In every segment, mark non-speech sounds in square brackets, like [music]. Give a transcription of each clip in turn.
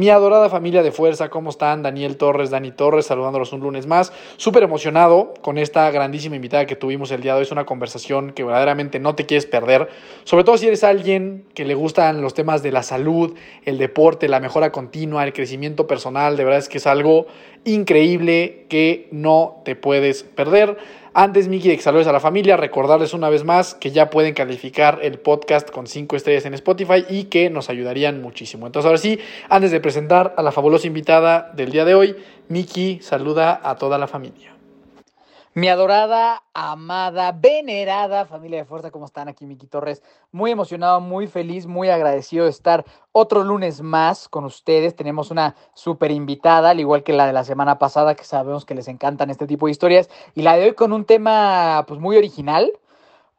Mi adorada familia de fuerza, ¿cómo están? Daniel Torres, Dani Torres, saludándolos un lunes más. Súper emocionado con esta grandísima invitada que tuvimos el día de hoy. Es una conversación que verdaderamente no te quieres perder. Sobre todo si eres alguien que le gustan los temas de la salud, el deporte, la mejora continua, el crecimiento personal. De verdad es que es algo increíble que no te puedes perder. Antes, Miki, de que saludes a la familia, recordarles una vez más que ya pueden calificar el podcast con 5 estrellas en Spotify y que nos ayudarían muchísimo. Entonces, ahora sí, antes de presentar a la fabulosa invitada del día de hoy, Miki saluda a toda la familia. Mi adorada, amada, venerada familia de fuerza, ¿cómo están? Aquí Miki Torres. Muy emocionado, muy feliz, muy agradecido de estar otro lunes más con ustedes. Tenemos una súper invitada, al igual que la de la semana pasada, que sabemos que les encantan este tipo de historias. Y la de hoy con un tema pues muy original,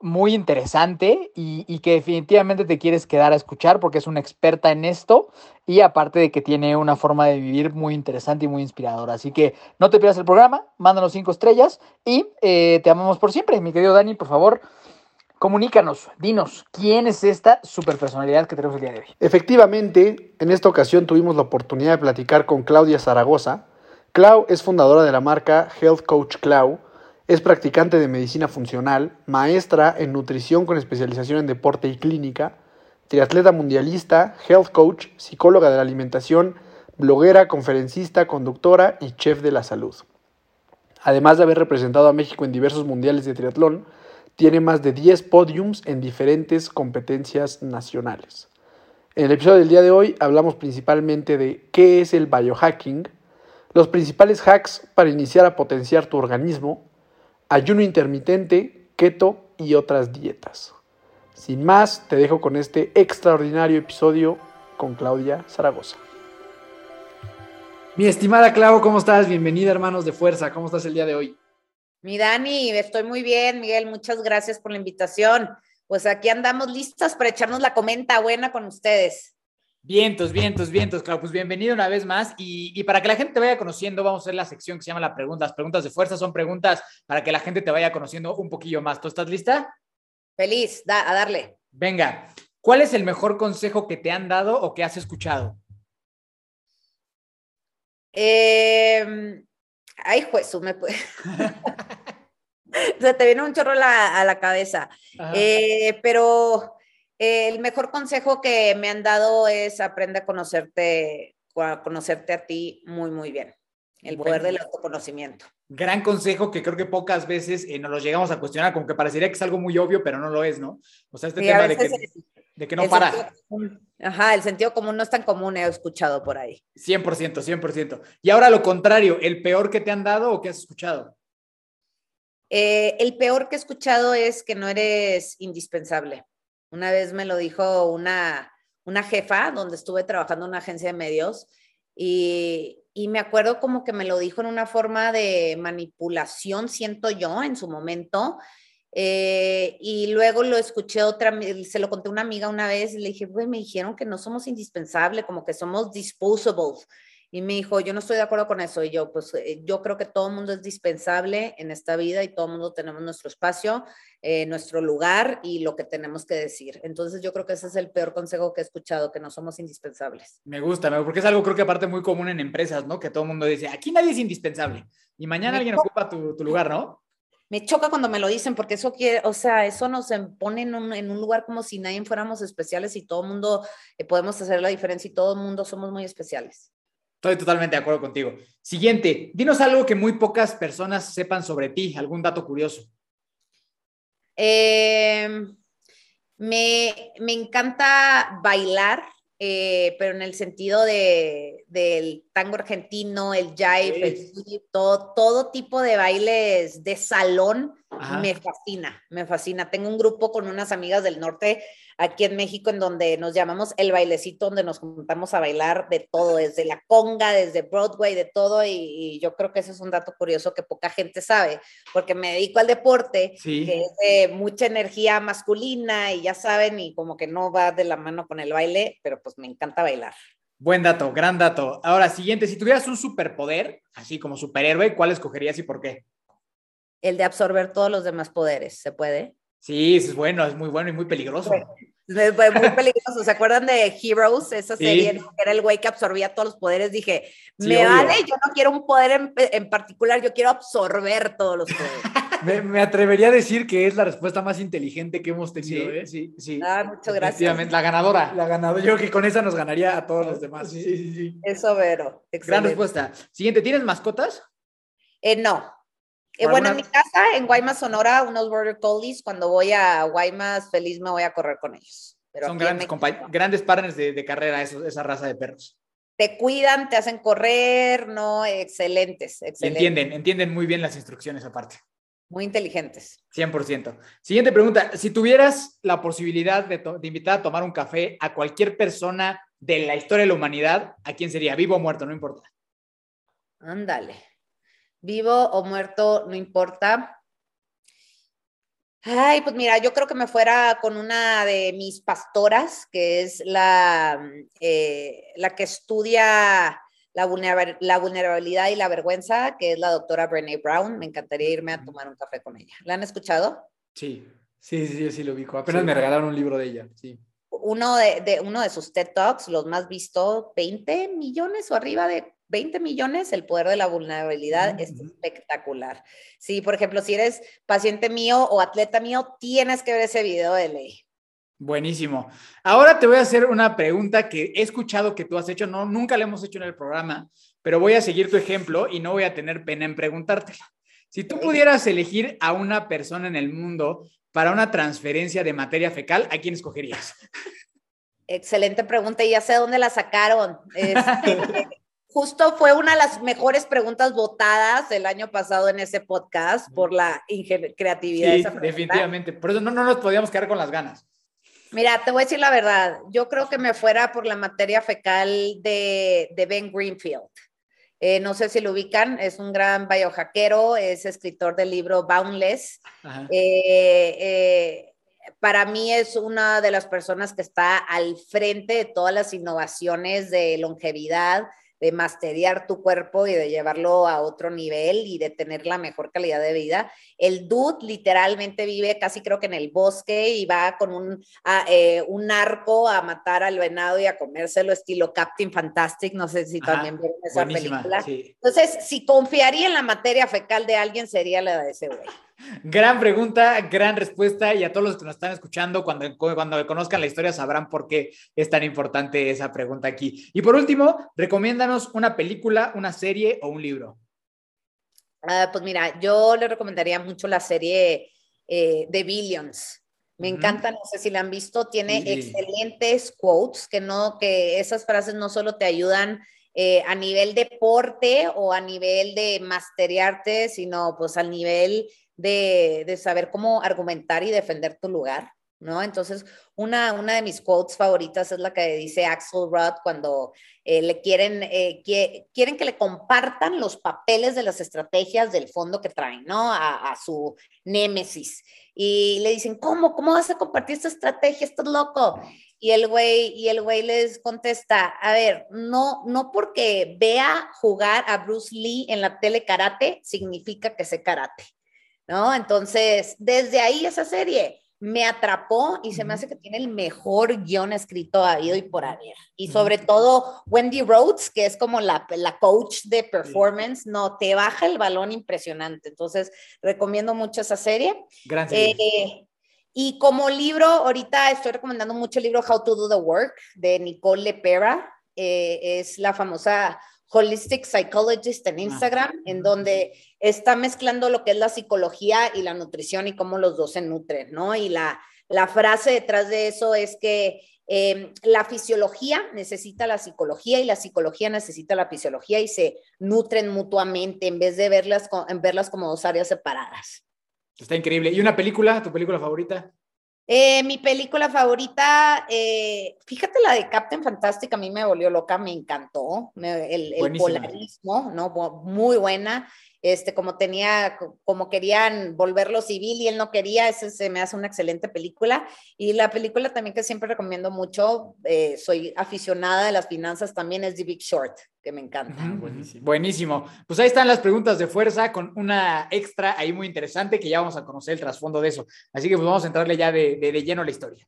muy interesante y, y, que definitivamente te quieres quedar a escuchar porque es una experta en esto y aparte de que tiene una forma de vivir muy interesante y muy inspiradora. Así que no te pierdas el programa, mándanos cinco estrellas y eh, te amamos por siempre. Mi querido Dani, por favor, comunícanos, dinos, ¿quién es esta super personalidad que tenemos el día de hoy? Efectivamente, en esta ocasión tuvimos la oportunidad de platicar con Claudia Zaragoza. Clau es fundadora de la marca Health Coach Clau es practicante de medicina funcional, maestra en nutrición con especialización en deporte y clínica, triatleta mundialista, health coach, psicóloga de la alimentación, bloguera, conferencista, conductora y chef de la salud. Además de haber representado a México en diversos mundiales de triatlón, tiene más de 10 podiums en diferentes competencias nacionales. En el episodio del día de hoy hablamos principalmente de qué es el biohacking, los principales hacks para iniciar a potenciar tu organismo, ayuno intermitente, keto y otras dietas. Sin más, te dejo con este extraordinario episodio con Claudia Zaragoza. Mi estimada Clau, ¿cómo estás? Bienvenida, hermanos de fuerza. ¿Cómo estás el día de hoy? Mi Dani, estoy muy bien, Miguel. Muchas gracias por la invitación. Pues aquí andamos listas para echarnos la comenta buena con ustedes. Vientos, vientos, vientos, claro, pues bienvenido una vez más. Y, y, para que la gente te vaya conociendo, vamos a hacer la sección que se llama la pregunta. Las preguntas de fuerza son preguntas para que la gente te vaya conociendo un poquillo más. ¿Tú estás lista? Feliz, da, a darle. Venga, ¿cuál es el mejor consejo que te han dado o que has escuchado? Eh, ay, juez, me puede. o sea, te viene un chorro a la, a la cabeza. Eh, pero el mejor consejo que me han dado es aprende a conocerte, a conocerte a ti muy, muy bien. El bueno, poder del autoconocimiento. Gran consejo que creo que pocas veces eh, nos lo llegamos a cuestionar, como que parecería que es algo muy obvio, pero no lo es, ¿no? O sea, este sí, tema de que, el, de que, no para. Ajá, el sentido común no es tan común, he escuchado por ahí. 100%, 100%. Y ahora lo contrario, ¿el peor que te han dado o que has escuchado? Eh, el peor que he escuchado es que no eres indispensable. Una vez me lo dijo una, una jefa donde estuve trabajando en una agencia de medios y, y, me acuerdo como que me lo dijo en una forma de manipulación, siento yo, en su momento. Eh, y luego lo escuché otra, se lo conté a una amiga una vez y le dije, pues me dijeron que no somos indispensables, como que somos disposables. Y me dijo, yo no estoy de acuerdo con eso. Y yo, pues yo creo que todo el mundo es dispensable en esta vida y todo el mundo tenemos nuestro espacio, eh, nuestro lugar y lo que tenemos que decir. Entonces yo creo que ese es el peor consejo que he escuchado, que no somos indispensables. Me gusta, porque es algo creo que aparte muy común en empresas, ¿no? Que todo el mundo dice, aquí nadie es indispensable. Y mañana me alguien ocupa tu, tu, lugar, ¿no? Me choca cuando me lo dicen porque eso quiere, o sea, eso nos pone en un, en un lugar como si nadie fuéramos especiales y todo el mundo eh, podemos hacer la diferencia y todo el mundo somos muy especiales. Estoy totalmente de acuerdo contigo. Siguiente, dinos algo que muy pocas personas sepan sobre ti, algún dato curioso. Eh, me, me, encanta bailar. eh, pero en el sentido de, del tango argentino, el jive, el todo, todo tipo de bailes de salón me fascina, me fascina. Tengo un grupo con unas amigas del norte aquí en México en donde nos llamamos el bailecito, donde nos juntamos a bailar de todo, desde la conga, desde Broadway, de todo, y, yo creo que ese es un dato curioso que poca gente sabe, porque me dedico al deporte, que es de mucha energía masculina y ya saben, y como que no va de la mano con el baile, pero pues me encanta bailar. Buen dato, gran dato. Ahora, siguiente, si tuvieras un superpoder, así como superhéroe, ¿cuál escogerías y por qué? El de absorber todos los demás poderes, ¿se puede? Sí, es bueno, es muy bueno y muy peligroso. Es muy peligroso. ¿Se acuerdan de Heroes? Esa serie era el güey que absorbía todos los poderes. Dije, me vale, yo no quiero un poder en, particular, yo quiero absorber todos los poderes. [laughs] me, atrevería a decir que es la respuesta más inteligente que hemos tenido. ¿eh? Sí, sí. Ah, muchas gracias. La ganadora. La ganadora. Yo creo que con esa nos ganaría a todos los demás. Sí, sí, sí. Eso, Vero. Gran respuesta. Siguiente, ¿tienes mascotas? Eh, no. Eh, bueno, en mi casa, en Guaymas, Sonora, unos Border Collies, cuando voy a Guaymas, feliz me voy a correr con ellos. Son grandes, grandes partners de, carrera, esa raza de perros. Te cuidan, te hacen correr, ¿no? Excelentes, excelentes. Entienden, entienden muy bien las instrucciones aparte. Muy inteligentes. 100%. Siguiente pregunta. Si tuvieras la posibilidad de, de, invitar a tomar un café a cualquier persona de la historia de la humanidad, ¿a quién sería? ¿Vivo o muerto? No importa. Ándale vivo o muerto, no importa. Ay, pues mira, yo creo que me fuera con una de mis pastoras, que es la, eh, la que estudia la, vulnerabilidad y la vergüenza, que es la doctora Brené Brown. Me encantaría irme a tomar un café con ella. ¿La han escuchado? Sí, sí, sí, sí, lo ubico. Apenas me regalaron un libro de ella, sí. Uno de, de, uno de sus TED Talks, los más vistos, 20 millones o arriba de 20 millones, el poder de la vulnerabilidad es espectacular. Sí, por ejemplo, si eres paciente mío o atleta mío, tienes que ver ese video de ley. Buenísimo. Ahora te voy a hacer una pregunta que he escuchado que tú has hecho, no, nunca la hemos hecho en el programa, pero voy a seguir tu ejemplo y no voy a tener pena en preguntártela. Si tú pudieras elegir a una persona en el mundo para una transferencia de materia fecal, ¿a quién escogerías? Excelente pregunta y ya sé dónde la sacaron. [laughs] Este, justo fue una de las mejores preguntas votadas el año pasado en ese podcast por la creatividad. Sí, definitivamente. Por eso no, no nos podíamos quedar con las ganas. Mira, te voy a decir la verdad. Yo creo que me fuera por la materia fecal de, de Ben Greenfield. Eh, no sé si lo ubican, es un gran biohackero, es escritor del libro Boundless. Eh, eh, para mí es una de las personas que está al frente de todas las innovaciones de longevidad, de masterear tu cuerpo y de llevarlo a otro nivel y de tener la mejor calidad de vida. El dude literalmente vive casi creo que en el bosque y va con un, eh, un arco a matar al venado y a comérselo estilo Captain Fantastic. No sé si también vieron esa película. Entonces, si confiaría en la materia fecal de alguien, sería la de ese güey. Gran pregunta, gran respuesta y a todos los que nos están escuchando, cuando, cuando conozcan la historia sabrán por qué es tan importante esa pregunta aquí. Y por último, recomiéndanos una película, una serie o un libro. Ah, pues mira, yo le recomendaría mucho la serie eh, The Billions. Me encanta, no sé si la han visto, tiene excelentes quotes, que no, que esas frases no solo te ayudan eh, a nivel deporte o a nivel de masterearte, sino pues al nivel de, saber cómo argumentar y defender tu lugar. ¿no? Entonces, una, una de mis quotes favoritas es la que dice Axel Rudd cuando eh, le quieren, eh, que, quieren que le compartan los papeles de las estrategias del fondo que traen, ¿no? A, a, su némesis. Y le dicen, ¿cómo? ¿Cómo vas a compartir esta estrategia? Estás loco. Y el güey, y el güey les contesta, a ver, no, no porque vea jugar a Bruce Lee en la tele karate, significa que sé karate. ¿No? Entonces, desde ahí esa serie me atrapó y se me hace que tiene el mejor guion escrito habido y por haber. Y sobre todo Wendy Rhodes, que es como la, la coach de performance, no, te baja el balón impresionante. Entonces, recomiendo mucho esa serie. Gracias. Eh, y como libro, ahorita estoy recomendando mucho el libro How to Do the Work de Nicole Lepera. Eh, es la famosa Holistic Psychologist en Instagram, en donde está mezclando lo que es la psicología y la nutrición y cómo los dos se nutren, ¿no? Y la, la frase detrás de eso es que eh, la fisiología necesita la psicología y la psicología necesita la fisiología y se nutren mutuamente en vez de verlas, en verlas como dos áreas separadas. Está increíble. ¿Y una película, tu película favorita? Eh, mi película favorita, eh, fíjate la de Captain Fantastic, a mí me volvió loca, me encantó, el, el polarismo, ¿no? Muy buena este, como tenía, como querían volverlo civil y él no quería, ese se me hace una excelente película. Y la película también que siempre recomiendo mucho, eh, soy aficionada de las finanzas también, es The Big Short, que me encanta. buenísimo. Pues ahí están las preguntas de fuerza con una extra ahí muy interesante que ya vamos a conocer el trasfondo de eso. Así que pues vamos a entrarle ya de, de, lleno a la historia.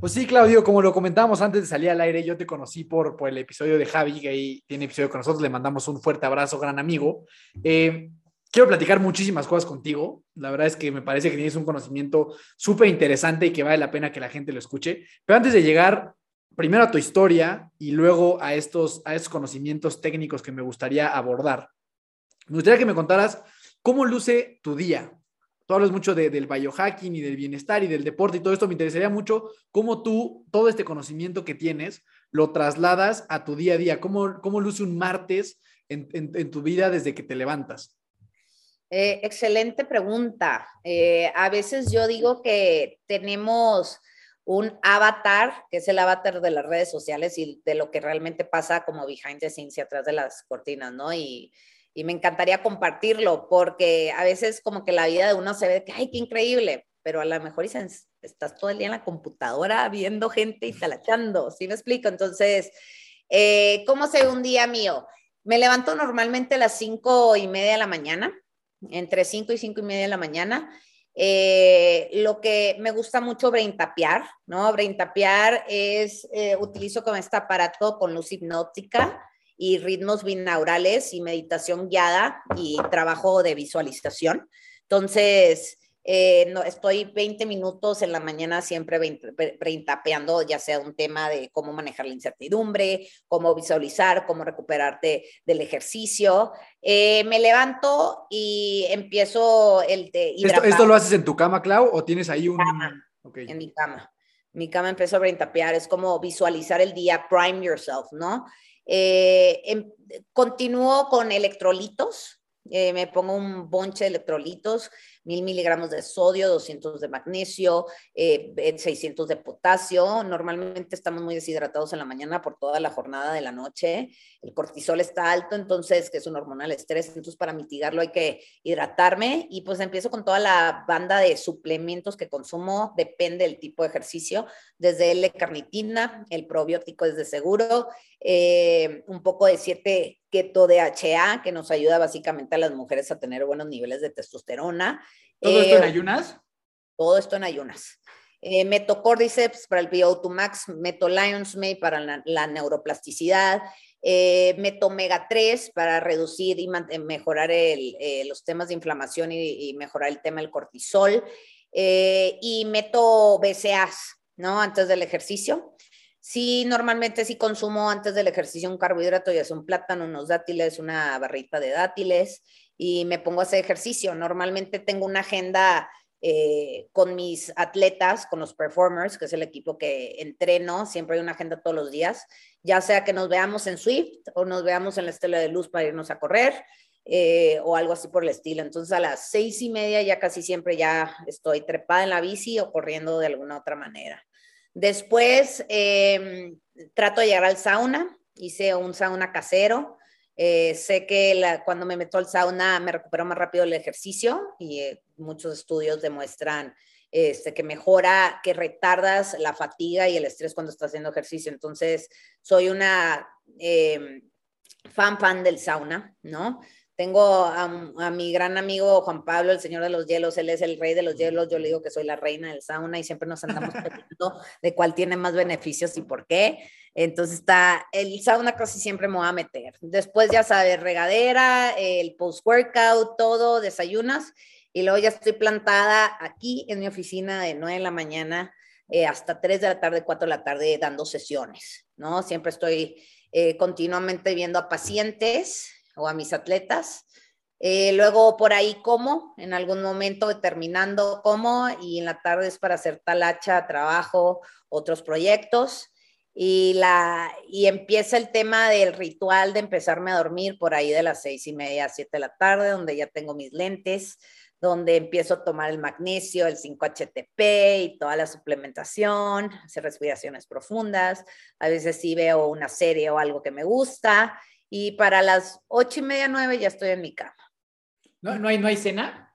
Pues sí, Claudio, como lo comentábamos antes de salir al aire, yo te conocí por, por el episodio de Javi, que ahí tiene episodio con nosotros, le mandamos un fuerte abrazo, gran amigo. Eh, quiero platicar muchísimas cosas contigo. La verdad es que me parece que tienes un conocimiento súper interesante y que vale la pena que la gente lo escuche. Pero antes de llegar primero a tu historia y luego a estos, a estos conocimientos técnicos que me gustaría abordar, me gustaría que me contaras cómo luce tu día, tú hablas mucho del biohacking y del bienestar y del deporte y todo esto. Me interesaría mucho cómo tú, todo este conocimiento que tienes, lo trasladas a tu día a día. ¿Cómo, cómo luce un martes en, tu vida desde que te levantas? Eh, excelente pregunta. Eh, a veces yo digo que tenemos un avatar, que es el avatar de las redes sociales y de lo que realmente pasa como behind the scenes y atrás de las cortinas, ¿no? Y me encantaría compartirlo porque a veces como que la vida de uno se ve que, ay, qué increíble, pero a lo mejor estás todo el día en la computadora viendo gente y talachando, ¿sí me explico? Entonces, eh, ¿cómo se ve un día mío? Me levanto normalmente a las cinco y media de la mañana, entre cinco y cinco y media de la mañana. Eh, lo que me gusta mucho braintapear, ¿no? Braintapear es, eh, utilizo como este aparato con luz hipnótica y ritmos binaurales y meditación guiada y trabajo de visualización. Entonces, eh, no, estoy 20 minutos en la mañana siempre tapeando, ya sea un tema de cómo manejar la incertidumbre, cómo visualizar, cómo recuperarte del ejercicio. Eh, me levanto y empiezo el de ¿Esto, ¿Esto, lo haces en tu cama, Clau, o tienes ahí un...? En mi cama. Mi cama empezó a braintapear, es como visualizar el día, prime yourself, ¿no? Eh, em, continúo con electrolitos, eh, me pongo un bonche de electrolitos, mil miligramos de sodio, 200 de magnesio, 600 eh, de potasio. Normalmente estamos muy deshidratados en la mañana por toda la jornada de la noche. El cortisol está alto, entonces, que es un hormonal estrés, entonces para mitigarlo hay que hidratarme y pues empiezo con toda la banda de suplementos que consumo, depende del tipo de ejercicio, desde L-carnitina, el probiótico es de seguro, eh, un poco de 7 keto DHA, que nos ayuda básicamente a las mujeres a tener buenos niveles de testosterona. ¿Todo esto en eh, ayunas? Todo esto en ayunas. Eh, meto Cordyceps para el VO2 Max, meto Lion's Mane para la, neuroplasticidad, eh, meto Omega 3 para reducir y mejorar los temas de inflamación y, y, mejorar el tema del cortisol, y meto BCAAs, ¿no? Antes del ejercicio. Sí, normalmente sí consumo antes del ejercicio un carbohidrato, ya sea un plátano, unos dátiles, una barrita de dátiles y me pongo a hacer ejercicio. Normalmente tengo una agenda eh, con mis atletas, con los performers, que es el equipo que entreno, siempre hay una agenda todos los días, ya sea que nos veamos en Swift o nos veamos en la estela de luz para irnos a correr. Eh, o algo así por el estilo. Entonces a las seis y media ya casi siempre ya estoy trepada en la bici o corriendo de alguna otra manera. Después em, trato de llegar al sauna, hice un sauna casero. Eh, sé que cuando me meto al sauna me recupero más rápido el ejercicio y eh, muchos estudios demuestran este, que mejora, que retardas la fatiga y el estrés cuando estás haciendo ejercicio. Entonces, soy una em, fan fan del sauna, ¿no? Tengo a, mi gran amigo Juan Pablo, el señor de los hielos, él es el rey de los hielos, yo le digo que soy la reina del sauna y siempre nos andamos preguntando de cuál tiene más beneficios y por qué. Entonces está, el sauna casi siempre me va a meter. Después ya sabes, regadera, el post-workout, todo, desayunas y luego ya estoy plantada aquí en mi oficina de 9 de la mañana eh, hasta 3 de la tarde, 4 de la tarde dando sesiones, ¿no? Siempre estoy eh, continuamente viendo a pacientes o a mis atletas. Eh, luego por ahí como, en algún momento terminando como y en la tarde es para hacer talacha, trabajo, otros proyectos. y, la, y empieza el tema del ritual de empezarme a dormir por ahí de las seis y media a siete de la tarde, donde ya tengo mis lentes, donde empiezo a tomar el magnesio, el 5-HTP y toda la suplementación, hacer respiraciones profundas. A veces sí veo una serie o algo que me gusta. Y para las ocho y media, nueve ya estoy en mi cama. ¿No, no, hay, no hay cena?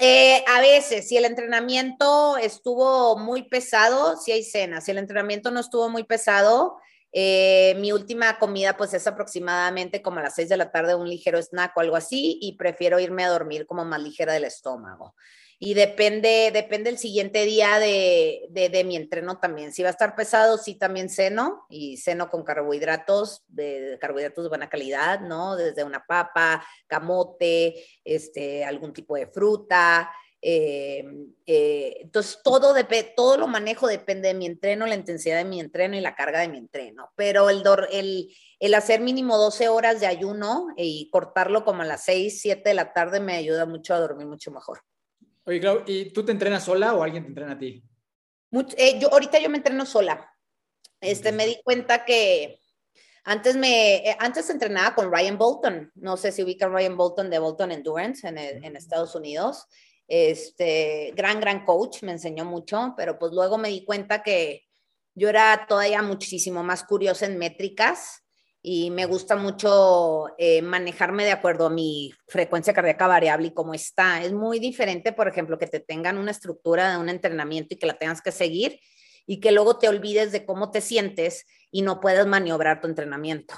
Eh, a veces, si el entrenamiento estuvo muy pesado, si hay cena. Si el entrenamiento no estuvo muy pesado, eh, mi última comida pues es aproximadamente como a las 6 de la tarde, un ligero snack o algo así, y prefiero irme a dormir como más ligera del estómago y depende, depende el siguiente día de, de, mi entreno también. Si va a estar pesado, sí también ceno y ceno con carbohidratos, de, carbohidratos de buena calidad, ¿no? Desde una papa, camote, este, algún tipo de fruta. Eh, eh, entonces, todo, todo lo manejo depende de mi entreno, la intensidad de mi entreno y la carga de mi entreno. Pero el, el, el hacer mínimo 12 horas de ayuno y cortarlo como a las 6, 7 de la tarde me ayuda mucho a dormir mucho mejor. Oye, Clau, ¿y tú te entrenas sola o alguien te entrena a ti? Eh, yo, ahorita yo me entreno sola. Este, me di cuenta que antes me, eh, antes entrenaba con Ryan Bolton. No sé si ubican Ryan Bolton de Bolton Endurance en, en Estados Unidos. Este, gran, gran coach, me enseñó mucho, pero pues luego me di cuenta que yo era todavía muchísimo más curiosa en métricas y me gusta mucho eh, manejarme de acuerdo a mi frecuencia cardíaca variable y cómo está. Es muy diferente, por ejemplo, que te tengan una estructura de un entrenamiento y que la tengas que seguir y que luego te olvides de cómo te sientes y no puedes maniobrar tu entrenamiento.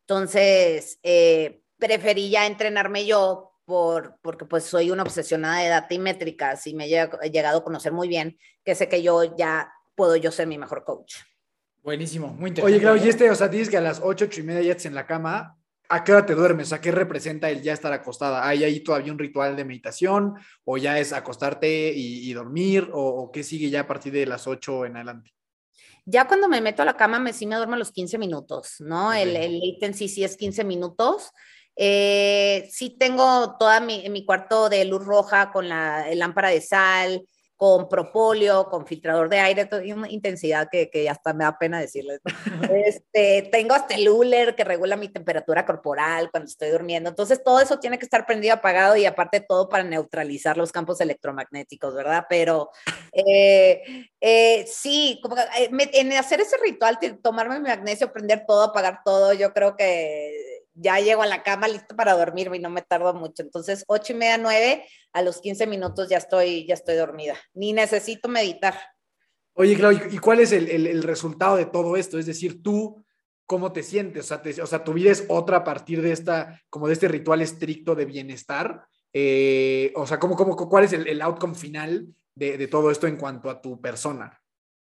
Entonces, eh, preferí ya entrenarme yo por, porque pues soy una obsesionada de data y métricas y me he llegado a conocer muy bien, que sé que yo ya puedo yo ser mi mejor coach. Buenísimo, muy interesante. Oye, Claudio, y este, o sea, dices que a las ocho, ocho y media ya estás en la cama. ¿A qué hora te duermes? ¿A qué representa el ya estar acostada? ¿Hay ahí todavía un ritual de meditación? ¿O ya es acostarte y, dormir? ¿O, qué sigue ya a partir de las ocho en adelante? Ya cuando me meto a la cama, me, sí me duermo los 15 minutos, ¿no? El, el latency sí es 15 minutos. Eh, sí tengo toda mi, mi cuarto de luz roja con la lámpara de sal, con propóleo, con filtrador de aire, una intensidad que, que hasta me da pena decirles. [laughs] Este, tengo hasta el Uller que regula mi temperatura corporal cuando estoy durmiendo. Entonces, todo eso tiene que estar prendido, apagado y aparte todo para neutralizar los campos electromagnéticos, ¿verdad? Pero eh, eh, sí, como, eh, en hacer ese ritual, tomarme mi magnesio, prender todo, apagar todo, yo creo que ya llego a la cama listo para dormirme y no me tardo mucho. Entonces, ocho y media, nueve, a los 15 minutos ya estoy, ya estoy dormida. Ni necesito meditar. Oye, Claudio, ¿y cuál es el, el, resultado de todo esto? Es decir, tú, ¿cómo te sientes? O sea, o sea, tu vida es otra a partir de esta, como de este ritual estricto de bienestar. Eh, o sea, ¿cómo, cómo, ¿cuál es el, el outcome final de, de todo esto en cuanto a tu persona?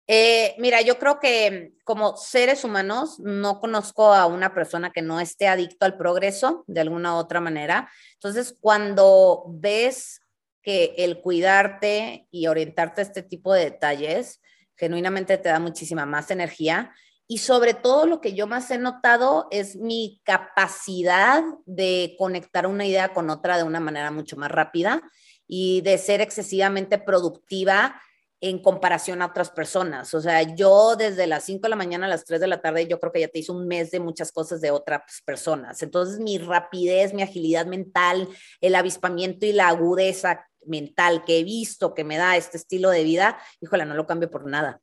Eh, mira, yo creo que como seres humanos no conozco a una persona que no esté adicto al progreso de alguna u otra manera. Entonces, cuando ves que el cuidarte y orientarte a este tipo de detalles genuinamente te da muchísima más energía y sobre todo lo que yo más he notado es mi capacidad de conectar una idea con otra de una manera mucho más rápida y de ser excesivamente productiva en comparación a otras personas. O sea, yo desde las 5 de la mañana a las 3 de la tarde, yo creo que ya te hice un mes de muchas cosas de otras personas. Entonces, mi rapidez, mi agilidad mental, el avispamiento y la agudeza mental que he visto que me da este estilo de vida, híjole, no lo cambio por nada.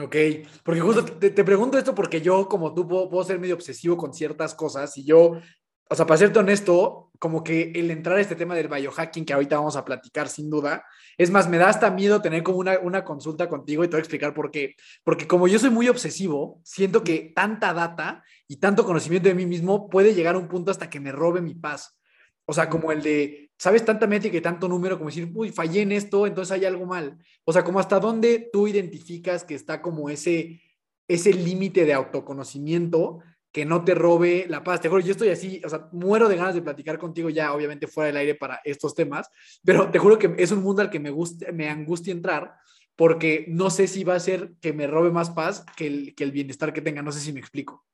Ok, porque justo te, pregunto esto porque yo, como tú, puedo, ser medio obsesivo con ciertas cosas y yo, o sea, para serte honesto, como que el entrar a este tema del biohacking, que ahorita vamos a platicar sin duda, es más, me da hasta miedo tener como una, una consulta contigo y te voy a explicar por qué. Porque como yo soy muy obsesivo, siento que tanta data y tanto conocimiento de mí mismo puede llegar a un punto hasta que me robe mi paz. O sea, como el de, ¿sabes? Tanta métrica y tanto número, como decir, uy, fallé en esto, entonces hay algo mal. O sea, como hasta dónde tú identificas que está como ese, ese límite de autoconocimiento que no te robe la paz. Te juro, yo estoy así, o sea, muero de ganas de platicar contigo ya, obviamente fuera del aire para estos temas, pero te juro que es un mundo al que me, gusta, me angustia entrar porque no sé si va a ser que me robe más paz que el, que el bienestar que tenga. No sé si me explico.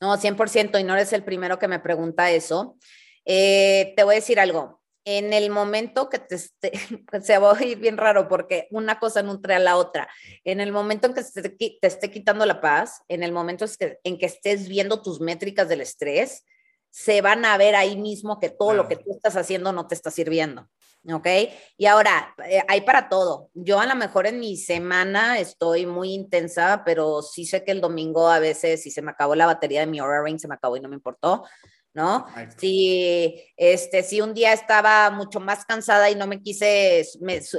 No, 100%, y no eres el primero que me pregunta eso. Eh, te voy a decir algo. En el momento que te esté, [laughs] se va a ir bien raro porque una cosa nutre a la otra. En el momento en que te, te esté quitando la paz, en el momento en que estés viendo tus métricas del estrés, se van a ver ahí mismo que todo lo que tú estás haciendo no te está sirviendo. ¿Ok? Y ahora, eh, hay para todo. Yo a lo mejor en mi semana estoy muy intensa, pero sí sé que el domingo a veces, si se me acabó la batería de mi Aura Ring, se me acabó y no me importó. ¿No? Si, este, si un día estaba mucho más cansada y no me quise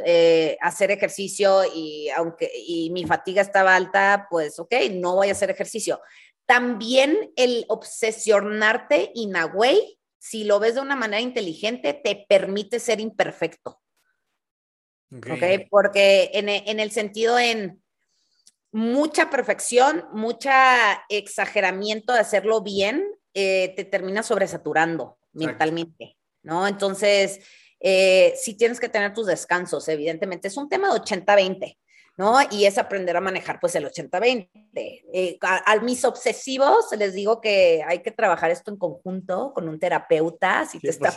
eh, hacer ejercicio y aunque y mi fatiga estaba alta, pues ok, no voy a hacer ejercicio. También el obsesionarte in a way, si lo ves de una manera inteligente, te permite ser imperfecto. Okay. Porque en, en el sentido en mucha perfección, mucha exageramiento de hacerlo bien, eh, te termina sobresaturando mentalmente, ¿no? Entonces, eh, sí tienes que tener tus descansos, evidentemente. Es un tema de 80-20. ¿no? Y es aprender a manejar pues el 80-20. Eh, a, mis obsesivos les digo que hay que trabajar esto en conjunto con un terapeuta, si, te está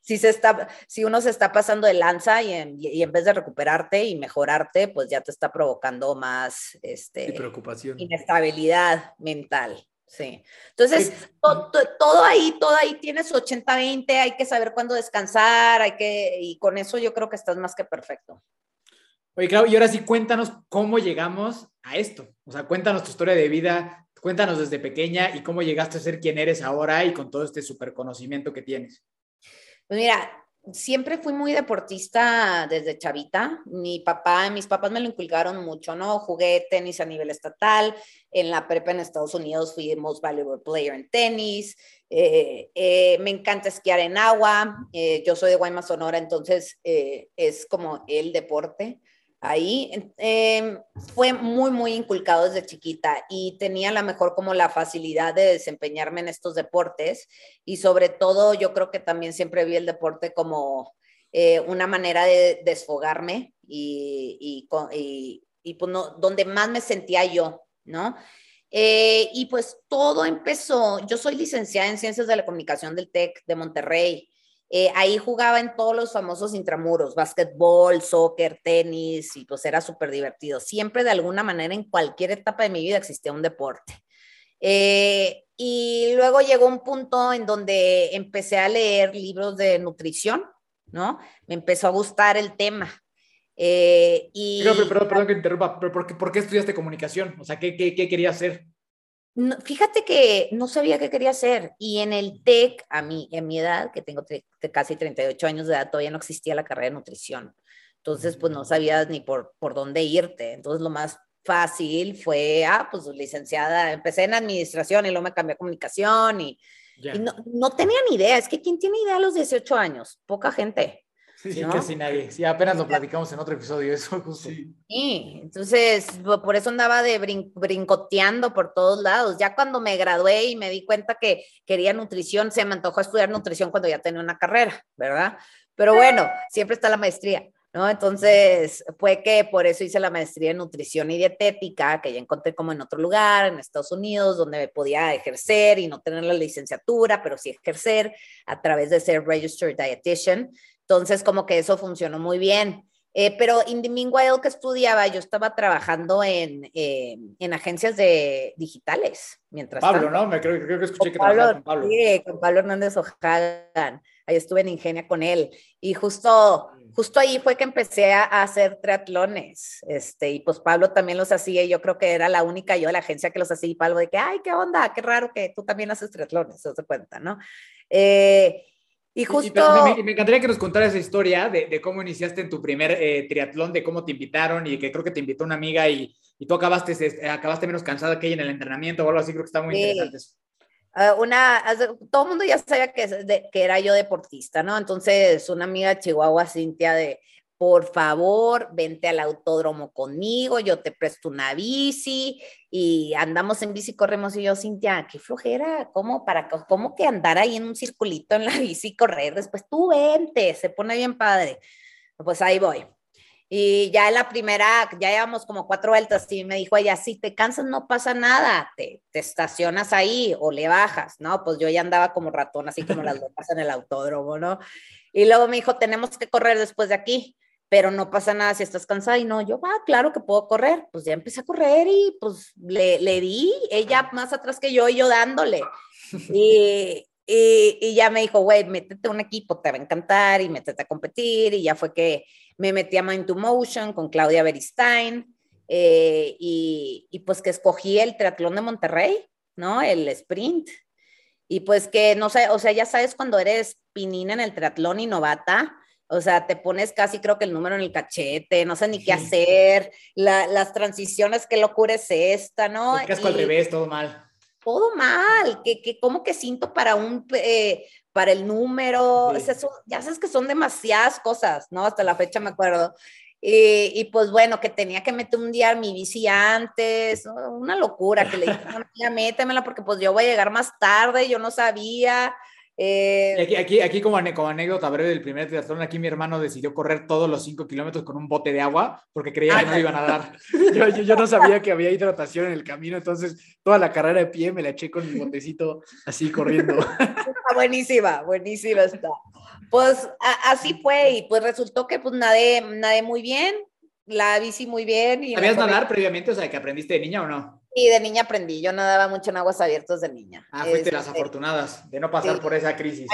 si, se está, si uno se está pasando de lanza y en, y en, vez de recuperarte y mejorarte, pues ya te está provocando más este, preocupación. inestabilidad mental. Sí. Entonces, todo, ahí, todo ahí tienes 80-20, hay que saber cuándo descansar, hay que, y con eso yo creo que estás más que perfecto. Oye, claro, y ahora sí, cuéntanos cómo llegamos a esto. O sea, cuéntanos tu historia de vida, cuéntanos desde pequeña y cómo llegaste a ser quien eres ahora y con todo este super conocimiento que tienes. Pues mira, siempre fui muy deportista desde chavita. Mi papá, mis papás me lo inculcaron mucho, ¿no? Jugué tenis a nivel estatal. En la prepa en Estados Unidos fui most valuable player en tenis. Eh, eh, me encanta esquiar en agua. Eh, yo soy de Guaymas, Sonora, entonces es como el deporte ahí. Em, fue muy, muy inculcado desde chiquita y tenía la mejor como la facilidad de desempeñarme en estos deportes y sobre todo yo creo que también siempre vi el deporte como eh, una manera de desfogarme y, y, y, pues no, donde más me sentía yo, ¿no? Eh, y pues todo empezó, yo soy licenciada en Ciencias de la Comunicación del TEC de Monterrey. Eh, ahí jugaba en todos los famosos intramuros, básquetbol, soccer, tenis, y pues era súper divertido. Siempre de alguna manera en cualquier etapa de mi vida existía un deporte. Eh, y luego llegó un punto en donde empecé a leer libros de nutrición, ¿no? Me empezó a gustar el tema. Eh, y... Perdón, perdón, que interrumpa, pero ¿por qué, ¿por qué, estudiaste comunicación? O sea, ¿qué, qué, qué querías hacer? fíjate que no sabía qué quería hacer y en el TEC, a mí, en mi edad, que tengo casi 38 años de edad, todavía no existía la carrera de nutrición. Entonces, pues no sabías ni por, por dónde irte. Entonces, lo más fácil fue, ah, pues licenciada, empecé en administración y luego me cambié a comunicación y, y no, no, tenía ni idea. Es que ¿quién tiene idea a los 18 años? Poca gente. Sí, casi nadie. Sí, apenas lo platicamos en otro episodio, eso justo. Sí, entonces por eso andaba de brincoteando por todos lados. Ya cuando me gradué y me di cuenta que quería nutrición, se me antojó estudiar nutrición cuando ya tenía una carrera, ¿verdad? Pero bueno, siempre está la maestría. ¿No? Entonces, fue que por eso hice la maestría en nutrición y dietética, que ya encontré como en otro lugar, en Estados Unidos, donde me podía ejercer y no tener la licenciatura, pero sí ejercer a través de ser registered dietitian. Entonces, como que eso funcionó muy bien. Eh, pero in the meanwhile que estudiaba, yo estaba trabajando en, eh, en agencias de digitales. Mientras Pablo, ¿no? Me creo, creo, que escuché que Pablo, con Pablo. Sí, con Pablo Hernández Ojagan. Ahí estuve en Ingenia con él. Y justo, justo ahí fue que empecé a, hacer triatlones. Este, y pues Pablo también los hacía. Y yo creo que era la única yo de la agencia que los hacía. Y Pablo de que, ay, qué onda, qué raro que tú también haces triatlones, se cuenta, ¿no? Eh, y justo... me, encantaría que nos contaras esa historia de, cómo iniciaste en tu primer eh, triatlón, de cómo te invitaron y que creo que te invitó una amiga y, y tú acabaste, acabaste menos cansada que ella en el entrenamiento o algo así, creo que está muy interesante eso. Ah, una, todo el mundo ya sabía que, que era yo deportista, ¿no? Entonces, una amiga de Chihuahua, Cintia, de, por favor, vente al autódromo conmigo, yo te presto una bici y andamos en bici, corremos y yo, Cintia, qué flojera, ¿cómo, para, cómo que andar ahí en un circulito en la [laughs] bici y correr? Después tú vente, se pone bien padre. Pues ahí voy. Y ya en la primera, ya llevamos como cuatro vueltas y me dijo ella, si te cansas no pasa nada, te, estacionas ahí o le bajas, ¿no? Pues yo ya andaba como ratón, así como las locas en el autódromo, ¿no? Y luego me dijo, tenemos que correr después de aquí, pero no pasa nada si estás cansada. Y no, yo, ah, claro que puedo correr. Pues ya empecé a correr y pues le, le di, ella más atrás que yo y yo dándole. Y, y, ya me dijo, güey, métete un equipo, te va a encantar y métete a competir. Y ya fue que me metí a Mind to Motion con Claudia Beristain eh, y, y, pues que escogí el triatlón de Monterrey, ¿no? El sprint. Y pues que, no sé, o sea, ya sabes cuando eres pinina en el triatlón y novata, o sea, te pones casi creo que el número en el cachete, no sé ni qué hacer, la, las transiciones, qué locura es esta, ¿no? El casco y, al revés, todo mal todo mal, que, que como que siento para un, eh, para el número, sí. o sea, son, ya sabes que son demasiadas cosas, ¿no? Hasta la fecha me acuerdo. Y, y, pues bueno, que tenía que meter un día mi bici antes, ¿no? una locura, que le dije, no, [laughs] ya métemela porque pues yo voy a llegar más tarde, yo no sabía, eh, aquí, aquí, aquí como, como, anécdota breve del primer triatlón, aquí mi hermano decidió correr todos los 5 kilómetros con un bote de agua porque creía que no iban a dar. [laughs] Yo, yo, yo, no sabía que había hidratación en el camino, entonces toda la carrera de pie me la eché con mi botecito así corriendo. Está buenísima, buenísima está. Pues a, así fue y pues resultó que pues nadé, nadé muy bien, la bici muy bien. Y ¿Sabías nadar previamente? O sea, que aprendiste de niña o no? Sí, de niña aprendí. Yo nadaba mucho en aguas abiertas de niña. Ah, fuiste este, las afortunadas de no pasar sí. por esa crisis.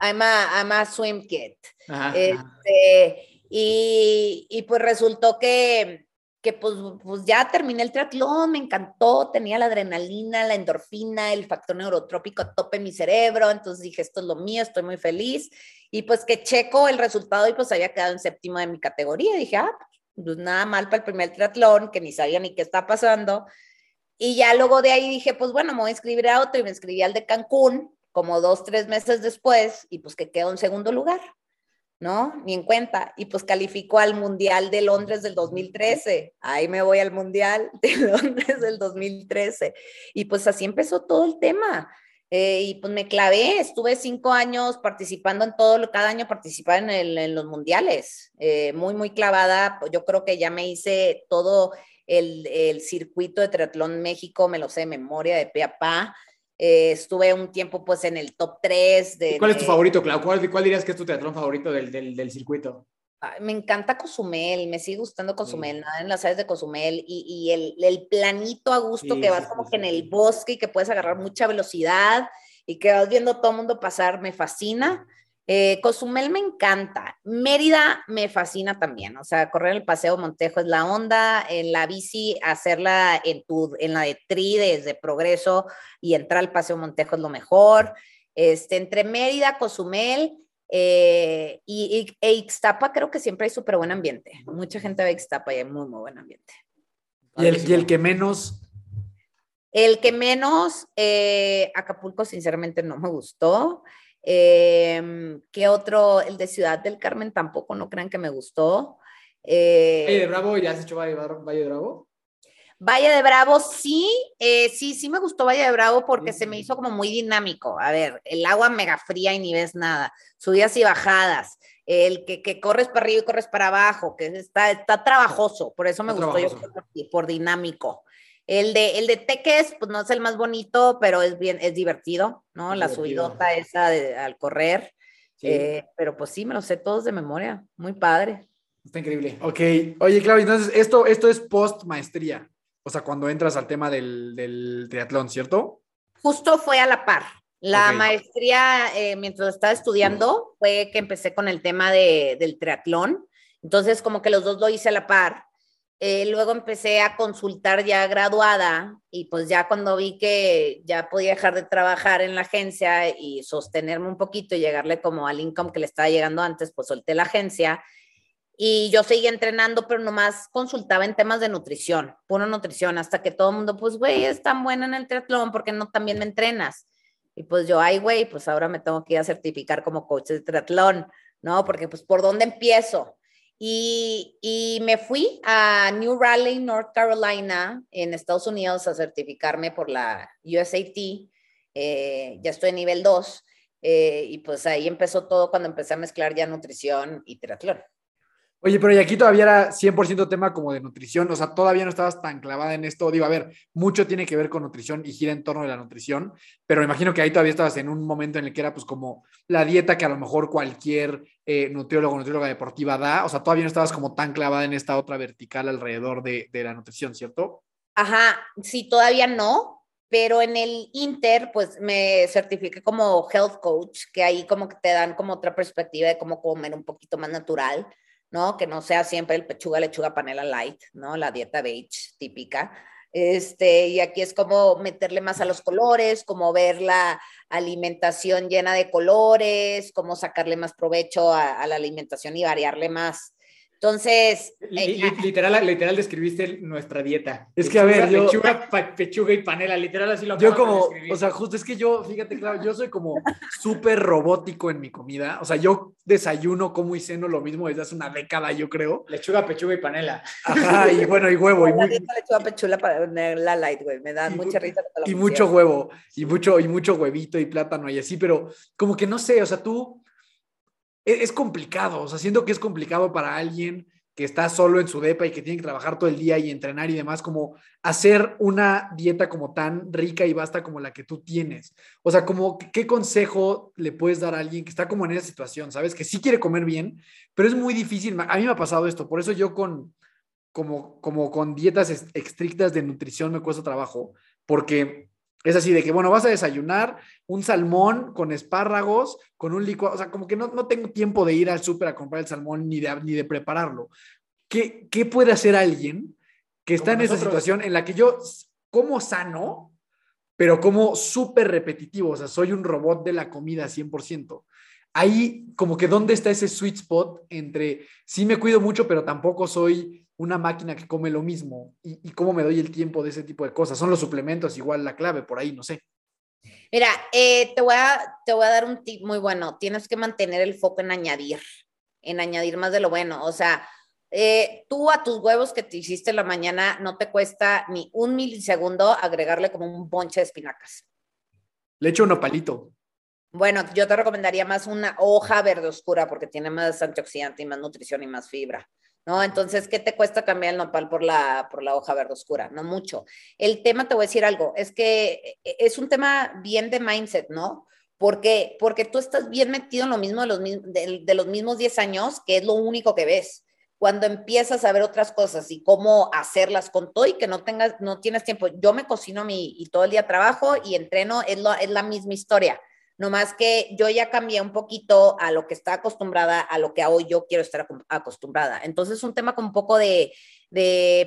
I'm, a, I'm a swim kid. Ajá, este, Y, y, pues resultó que, que pues, pues, ya terminé el triatlón, me encantó, tenía la adrenalina, la endorfina, el factor neurotrópico a tope en mi cerebro, entonces dije, esto es lo mío, estoy muy feliz. Y pues que checo el resultado y pues había quedado en séptimo de mi categoría. Dije, ah, pues nada mal para el primer triatlón, que ni sabía ni qué está pasando. Y ya luego de ahí dije, pues bueno, me voy a inscribir a otro y me inscribí al de Cancún, como dos, tres meses después, y pues que quedó en segundo lugar, ¿no? Ni en cuenta. Y pues calificó al Mundial de Londres del 2013. Ahí me voy al Mundial de [laughs] Londres del 2013. Y pues así empezó todo el tema. Eh, y pues me clavé, estuve cinco años participando en todo, cada año participaba en, los mundiales, eh, muy, muy clavada, yo creo que ya me hice todo el, el, circuito de Triatlón México, me lo sé de memoria, de pe a pa, eh, estuve un tiempo pues en el top 3 de... ¿Cuál es tu favorito, Clau? ¿Cuál, ¿Cuál, dirías que es tu triatlón favorito del, del, del circuito? me encanta Cozumel, me sigue gustando Cozumel, sí. nada en las áreas de Cozumel y, y el, el, planito a gusto sí, que vas sí, como que en el bosque y que puedes agarrar mucha velocidad y que vas viendo todo el mundo pasar, me fascina. Eh, Cozumel me encanta, Mérida me fascina también, o sea, correr el paseo Montejo es la onda, en la bici hacerla en, tu, en la de tri desde Progreso y entrar al paseo Montejo es lo mejor. Este, entre Mérida, Cozumel, eh, y, y e Ixtapa creo que siempre hay súper buen ambiente. Mucha gente ve Ixtapa y hay muy, muy buen ambiente. ¿Y el, y el que menos? El que menos, eh, Acapulco sinceramente no me gustó. Eh, ¿Qué otro? El de Ciudad del Carmen tampoco, no crean que me gustó. Eh, ¿Valle de Bravo? ¿Ya has hecho Valle, Valle de Bravo? Valle de Bravo, sí, eh, sí, sí me gustó Valle de Bravo porque se me hizo como muy dinámico. A ver, el agua mega fría y ni ves nada, subidas y bajadas, el que, que corres para arriba y corres para abajo, que está, está trabajoso, por eso me está gustó trabajoso. yo por, por, dinámico. El de, el de Teques, pues no es el más bonito, pero es bien, es divertido, ¿no? Es La divertido. subidota esa de, al correr. Sí. Eh, pero pues sí, me lo sé todos de memoria, muy padre. Está increíble. Ok, oye, Claudia, entonces esto, esto es post maestría. O sea, cuando entras al tema del, del triatlón, ¿cierto? Justo fue a la par. La okay. maestría, eh, mientras estaba estudiando, fue que empecé con el tema de, del triatlón. Entonces, como que los dos lo hice a la par. Eh, luego empecé a consultar ya graduada y pues ya cuando vi que ya podía dejar de trabajar en la agencia y sostenerme un poquito y llegarle como al income que le estaba llegando antes, pues solté la agencia y yo seguía entrenando, pero nomás consultaba en temas de nutrición, pura nutrición, hasta que todo el mundo, pues, güey, es tan buena en el triatlón, porque no también me entrenas? Y pues yo, ay, güey, pues ahora me tengo que ir a certificar como coach de triatlón, ¿no? Porque pues, ¿por dónde empiezo? Y, me fui a New Raleigh, North Carolina, en Estados Unidos, a certificarme por la USAT. Eh, ya estoy en nivel 2. Eh, y pues ahí empezó todo cuando empecé a mezclar ya nutrición y triatlón. Oye, pero y aquí todavía era 100% tema como de nutrición, o sea, todavía no estabas tan clavada en esto. Digo, a ver, mucho tiene que ver con nutrición y gira en torno de la nutrición, pero imagino que ahí todavía estabas en un momento en el que era pues como la dieta que a lo mejor cualquier eh, nutriólogo o nutrióloga deportiva da, o sea, todavía no estabas como tan clavada en esta otra vertical alrededor de, de la nutrición, ¿cierto? Ajá, sí, todavía no, pero en el Inter, pues me certifiqué como health coach, que ahí como que te dan como otra perspectiva de cómo comer un poquito más natural ¿no? Que no sea siempre el pechuga, lechuga, panela light, ¿no? La dieta beige típica. Este, y aquí es como meterle más a los colores, como ver la alimentación llena de colores, como sacarle más provecho a, a la alimentación y variarle más. Entonces. Eh, literal, literal describiste nuestra dieta. Es que, a ver, yo. Pechuga, y panela, literal así lo Yo como, o sea, justo es que yo, fíjate, claro, yo soy como súper robótico en mi comida. O sea, yo desayuno, como y ceno lo mismo desde hace una década, yo creo. Lechuga, pechuga y panela. Ajá, y [laughs] bueno, y huevo. y muy... lechuga, pechuga, la light, güey. Me da mucha risa. Y mucho huevo, y mucho, y mucho huevito y plátano y así, pero como que no sé, o sea, tú es, complicado, o sea, siento que es complicado para alguien que está solo en su depa y que tiene que trabajar todo el día y entrenar y demás, como hacer una dieta como tan rica y vasta como la que tú tienes. O sea, como qué consejo le puedes dar a alguien que está como en esa situación, ¿sabes? Que sí quiere comer bien, pero es muy difícil. A mí me ha pasado esto, por eso yo con como como con dietas estrictas de nutrición me cuesta trabajo, porque es así de que, bueno, vas a desayunar un salmón con espárragos, con un licuado, o sea, como que no, no tengo tiempo de ir al súper a comprar el salmón ni de, ni de prepararlo. ¿Qué, ¿Qué puede hacer alguien que está en esa situación en la que yo como sano, pero como súper repetitivo, o sea, soy un robot de la comida 100%? Ahí, como que, ¿dónde está ese sweet spot entre sí me cuido mucho, pero tampoco soy una máquina que come lo mismo y, cómo me doy el tiempo de ese tipo de cosas. Son los suplementos igual la clave, por ahí, no sé. Mira, eh, te, voy a, te voy a dar un tip muy bueno. Tienes que mantener el foco en añadir, en añadir más de lo bueno. O sea, eh, tú a tus huevos que te hiciste en la mañana no te cuesta ni un milisegundo agregarle como un bonche de espinacas. Le echo un opalito. Bueno, yo te recomendaría más una hoja verde oscura porque tiene más antioxidante y más nutrición y más fibra. ¿No? Entonces, ¿qué te cuesta cambiar el nopal por la, por la hoja verde oscura? No mucho. El tema, te voy a decir algo, es que eh, es un tema bien de mindset, ¿no? Porque, porque tú estás bien metido en lo mismo de los, de, los mismos 10 años, que es lo único que ves. Cuando empiezas a ver otras cosas y cómo hacerlas con todo y que no tengas, no tienes tiempo. Yo me cocino mi, y todo el día trabajo y entreno, es, lo, es la misma historia no más que yo ya cambié un poquito a lo que está acostumbrada, a lo que hoy yo quiero estar acostumbrada. Entonces es un tema con un poco de,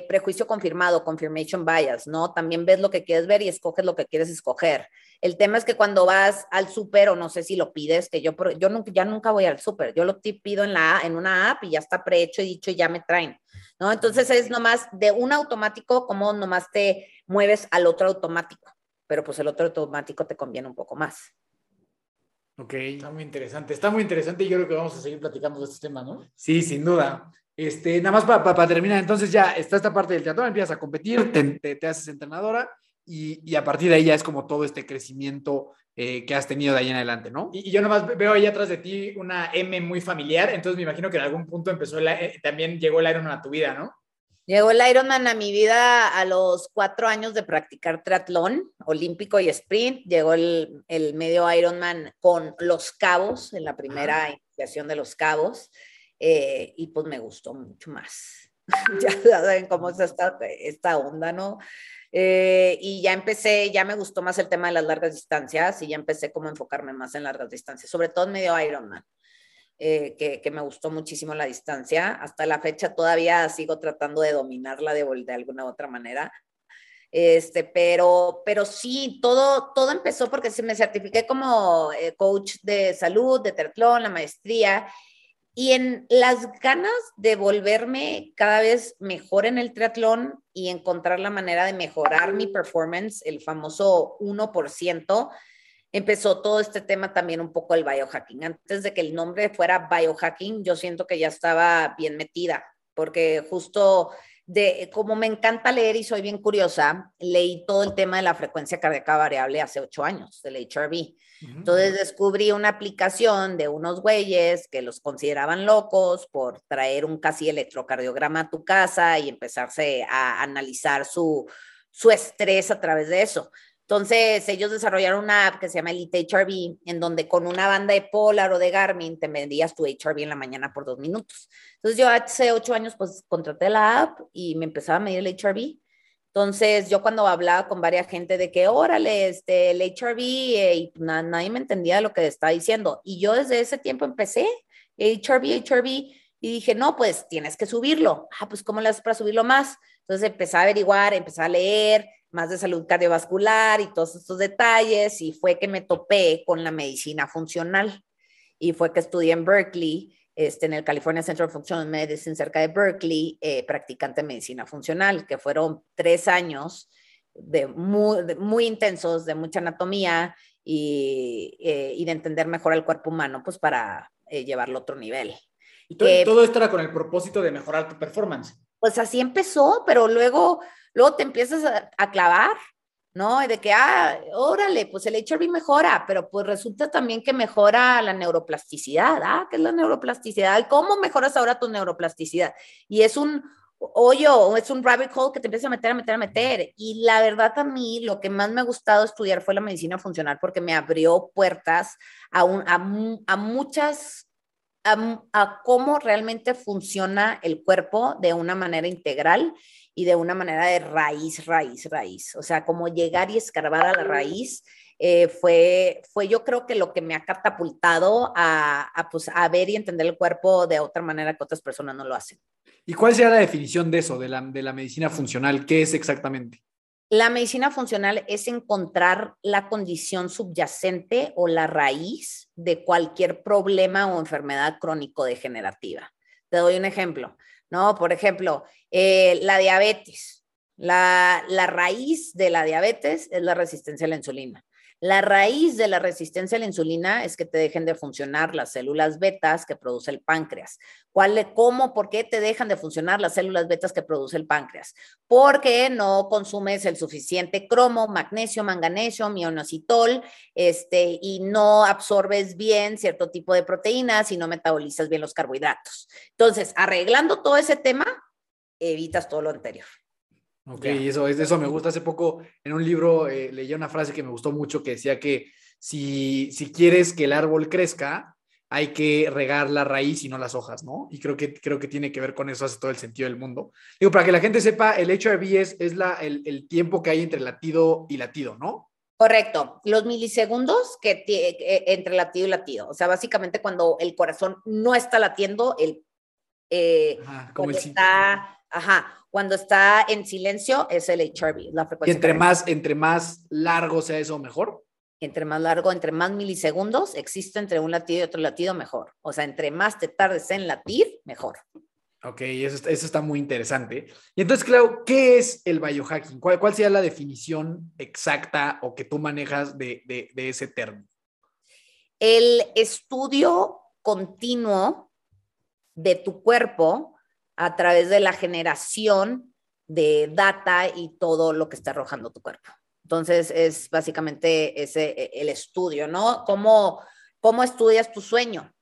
prejuicio confirmado, confirmation bias, ¿no? También ves lo que quieres ver y escoges lo que quieres escoger. El tema es que cuando vas al súper, o no sé si lo pides, que yo, yo nunca, ya nunca voy al súper, yo lo pido en, la, en una app y ya está prehecho y dicho y ya me traen, ¿no? Entonces es nomás de un automático, como nomás te mueves al otro automático, pero pues el otro automático te conviene un poco más. Ok. Está muy interesante, está muy interesante y yo creo que vamos a seguir platicando de este tema, ¿no? Sí, sin duda. Este, nada más para terminar, entonces ya está esta parte del teatro, empiezas a competir, te, haces entrenadora y, a partir de ahí ya es como todo este crecimiento eh, que has tenido de ahí en adelante, ¿no? Y, yo nomás veo ahí atrás de ti una M muy familiar, entonces me imagino que en algún punto empezó, eh, también llegó el Ironman a tu vida, ¿no? Llegó el Ironman a mi vida a los cuatro años de practicar triatlón olímpico y sprint. Llegó el, el medio Ironman con los cabos, en la primera iniciación de los cabos, eh, y pues me gustó mucho más. [laughs] ya saben cómo es esta, esta onda, ¿no? Eh, y ya empecé, ya me gustó más el tema de las largas distancias y ya empecé como a enfocarme más en largas distancias, sobre todo en medio Ironman. Eh, que, me gustó muchísimo la distancia. Hasta la fecha todavía sigo tratando de dominarla de, de alguna u otra manera. Este, pero, pero sí, todo, todo empezó porque se me certifiqué como eh, coach de salud, de triatlón, la maestría, y en las ganas de volverme cada vez mejor en el triatlón y encontrar la manera de mejorar mi performance, el famoso 1%, empezó todo este tema también un poco el biohacking. Antes de que el nombre fuera biohacking, yo siento que ya estaba bien metida, porque justo de, como me encanta leer y soy bien curiosa, leí todo el tema de la frecuencia cardíaca variable hace ocho años, del HRV. Entonces descubrí una aplicación de unos güeyes que los consideraban locos por traer un casi electrocardiograma a tu casa y empezarse a analizar su, su estrés a través de eso. Entonces, ellos desarrollaron una app que se llama Elite HRV, en donde con una banda de Polar o de Garmin te medías tu HRV en la mañana por dos minutos. Entonces, yo hace ocho años, pues, contraté la app y me empezaba a medir el HRV. Entonces, yo cuando hablaba con varias gente de que, órale, este, el HRV, eh, y nadie me entendía lo que estaba diciendo. Y yo desde ese tiempo empecé, HRV, HRV, y dije, no, pues tienes que subirlo. Ah, pues, ¿cómo le haces para subirlo más? Entonces, empecé a averiguar, empecé a leer, más de salud cardiovascular y todos estos detalles, y fue que me topé con la medicina funcional. Y fue que estudié en Berkeley, este, en el California Center of Functional Medicine, cerca de Berkeley, eh, practicante de medicina funcional, que fueron tres años de muy, intensos, de mucha anatomía y, eh, y, de entender mejor el cuerpo humano, pues para eh, llevarlo a otro nivel. Y todo esto era con el propósito de mejorar tu performance. Pues así empezó, pero luego luego te empiezas a, clavar, ¿no? De que, ah, órale, pues el HRV mejora, pero pues resulta también que mejora la neuroplasticidad, ¿ah? ¿Qué es la neuroplasticidad? ¿Cómo mejoras ahora tu neuroplasticidad? Y es un hoyo, es un rabbit hole que te empieza a meter, a meter, a meter. Y la verdad a mí lo que más me ha gustado estudiar fue la medicina funcional porque me abrió puertas a, un, a, muchas a, a, cómo realmente funciona el cuerpo de una manera integral y de una manera de raíz, raíz, raíz. O sea, como llegar y escarbar a la raíz eh, fue, fue yo creo que lo que me ha catapultado a, a, pues, a ver y entender el cuerpo de otra manera que otras personas no lo hacen. ¿Y cuál sería la definición de eso, de la, de la medicina funcional? ¿Qué es exactamente? La medicina funcional es encontrar la condición subyacente o la raíz de cualquier problema o enfermedad crónico-degenerativa. Te doy un ejemplo. ¿No? Por ejemplo, eh, la diabetes. La, la raíz de la diabetes es la resistencia a la insulina. La raíz de la resistencia a la insulina es que te dejen de funcionar las células betas que produce el páncreas. ¿Cuál, ¿Cómo, por qué te dejan de funcionar las células betas que produce el páncreas? Porque no consumes el suficiente cromo, magnesio, manganesio, mionositol, este, y no absorbes bien cierto tipo de proteínas y no metabolizas bien los carbohidratos. Entonces, arreglando todo ese tema, evitas todo lo anterior. Ok, eso, eso me gusta. Hace poco en un libro eh, leí una frase que me gustó mucho que decía que si, si quieres que el árbol crezca, hay que regar la raíz y no las hojas, ¿no? Y creo que, creo que tiene que ver con eso, hace todo el sentido del mundo. Digo, para que la gente sepa, el HRV es, es la, el, el tiempo que hay entre latido y latido, ¿no? Correcto, los milisegundos que eh, entre latido y latido. O sea, básicamente cuando el corazón no está latiendo, el, eh, como el está, ajá, cuando está en silencio es el HRV, la frecuencia. Y entre más, entre más largo sea eso, mejor. Entre más largo, entre más milisegundos existe entre un latido y otro latido, mejor. O sea, entre más te tardes en latir, mejor. Ok, eso, eso está muy interesante. Y entonces, Clau, ¿qué es el biohacking? ¿Cuál, ¿Cuál sería la definición exacta o que tú manejas de, de, de ese término? El estudio continuo de tu cuerpo a través de la generación de data y todo lo que está arrojando tu cuerpo. Entonces, es básicamente ese e, el estudio, ¿no? ¿Cómo, cómo estudias tu sueño?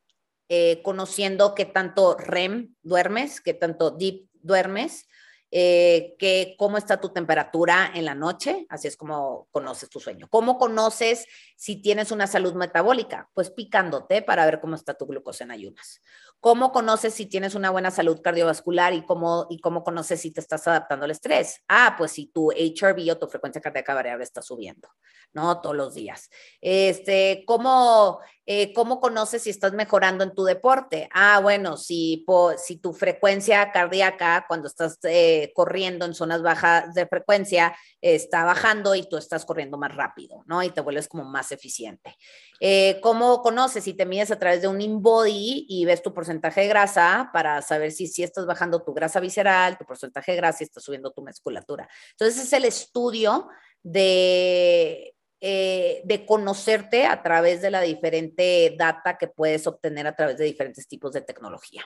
Eh, conociendo qué tanto REM duermes, qué tanto deep duermes, eh, que cómo está tu temperatura en la noche, así es como conoces tu sueño. ¿Cómo conoces si tienes una salud metabólica? Pues picándote para ver cómo está tu glucosa en ayunas. ¿Cómo conoces si tienes una buena salud cardiovascular y cómo, y cómo conoces si te estás adaptando al estrés? Ah, pues si tu HRV o tu frecuencia cardíaca variable está subiendo, ¿no? Todos los días. Este, ¿cómo, eh, ¿Cómo conoces si estás mejorando en tu deporte? Ah, bueno, si, si tu frecuencia cardíaca cuando estás eh, corriendo en zonas bajas de frecuencia está bajando y tú estás corriendo más rápido, ¿no? Y te vuelves como más eficiente. Eh, ¿Cómo conoces si te mides a través de un InBody y ves tu porcentaje de grasa para saber si, si estás bajando tu grasa visceral, tu porcentaje de grasa y estás subiendo tu musculatura? Entonces es el estudio de, eh, de conocerte a través de la diferente data que puedes obtener a través de diferentes tipos de tecnología.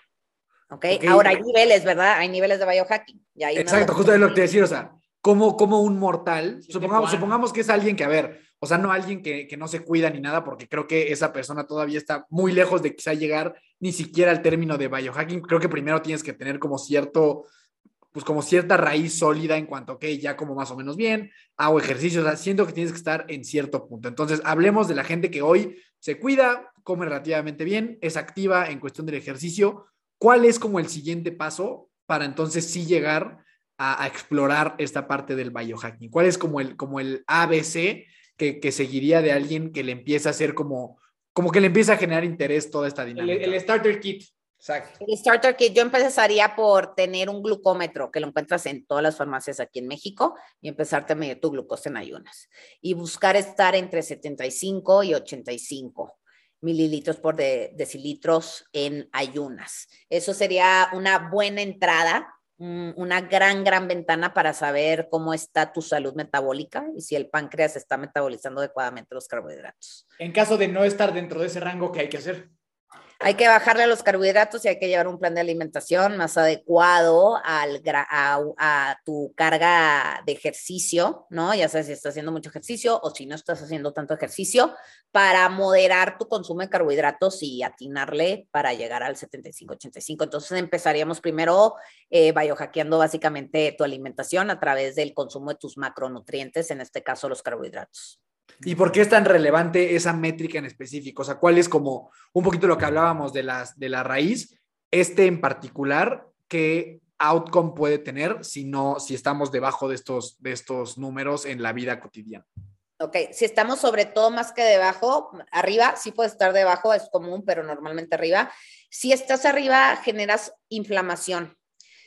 ¿Ok? Ahora hay niveles, ¿verdad? Hay niveles de biohacking. Exacto, justo es lo que te decir, o sea, como, como un mortal, supongamos, supongamos que es alguien que, a ver, o sea, no alguien que, que, no se cuida ni nada, porque creo que esa persona todavía está muy lejos de quizá llegar ni siquiera al término de biohacking. Creo que primero tienes que tener como cierto, pues como cierta raíz sólida en cuanto a, ok, ya como más o menos bien, hago ejercicio, o sea, siento que tienes que estar en cierto punto. Entonces, hablemos de la gente que hoy se cuida, come relativamente bien, es activa en cuestión del ejercicio. ¿Cuál es como el siguiente paso para entonces sí llegar a, explorar esta parte del biohacking? ¿Cuál es como el, como el ABC que, que, seguiría de alguien que le empieza a hacer como, como que le empieza a generar interés toda esta dinámica? El, starter kit. Exacto. El starter kit, yo empezaría por tener un glucómetro que lo encuentras en todas las farmacias aquí en México y empezarte a medir tu glucosa en ayunas y buscar estar entre 75 y 85 mililitros por decilitros en ayunas. Eso sería una buena entrada una gran, gran ventana para saber cómo está tu salud metabólica y si el páncreas está metabolizando adecuadamente los carbohidratos. En caso de no estar dentro de ese rango, ¿qué hay que hacer? Hay que bajarle a los carbohidratos y hay que llevar un plan de alimentación más adecuado a, tu carga de ejercicio, ¿no? Ya sabes si estás haciendo mucho ejercicio o si no estás haciendo tanto ejercicio, para moderar tu consumo de carbohidratos y atinarle para llegar al 75-85. Entonces empezaríamos primero eh, biohackeando básicamente tu alimentación a través del consumo de tus macronutrientes, en este caso los carbohidratos. ¿Y por qué es tan relevante esa métrica en específico? O sea, ¿cuál es como un poquito lo que hablábamos de, las, de la raíz? Este en particular, ¿qué outcome puede tener si no, si estamos debajo de estos, de estos números en la vida cotidiana? Ok, si estamos sobre todo más que debajo, arriba, sí puede estar debajo, es común, pero normalmente arriba. Si estás arriba, generas inflamación.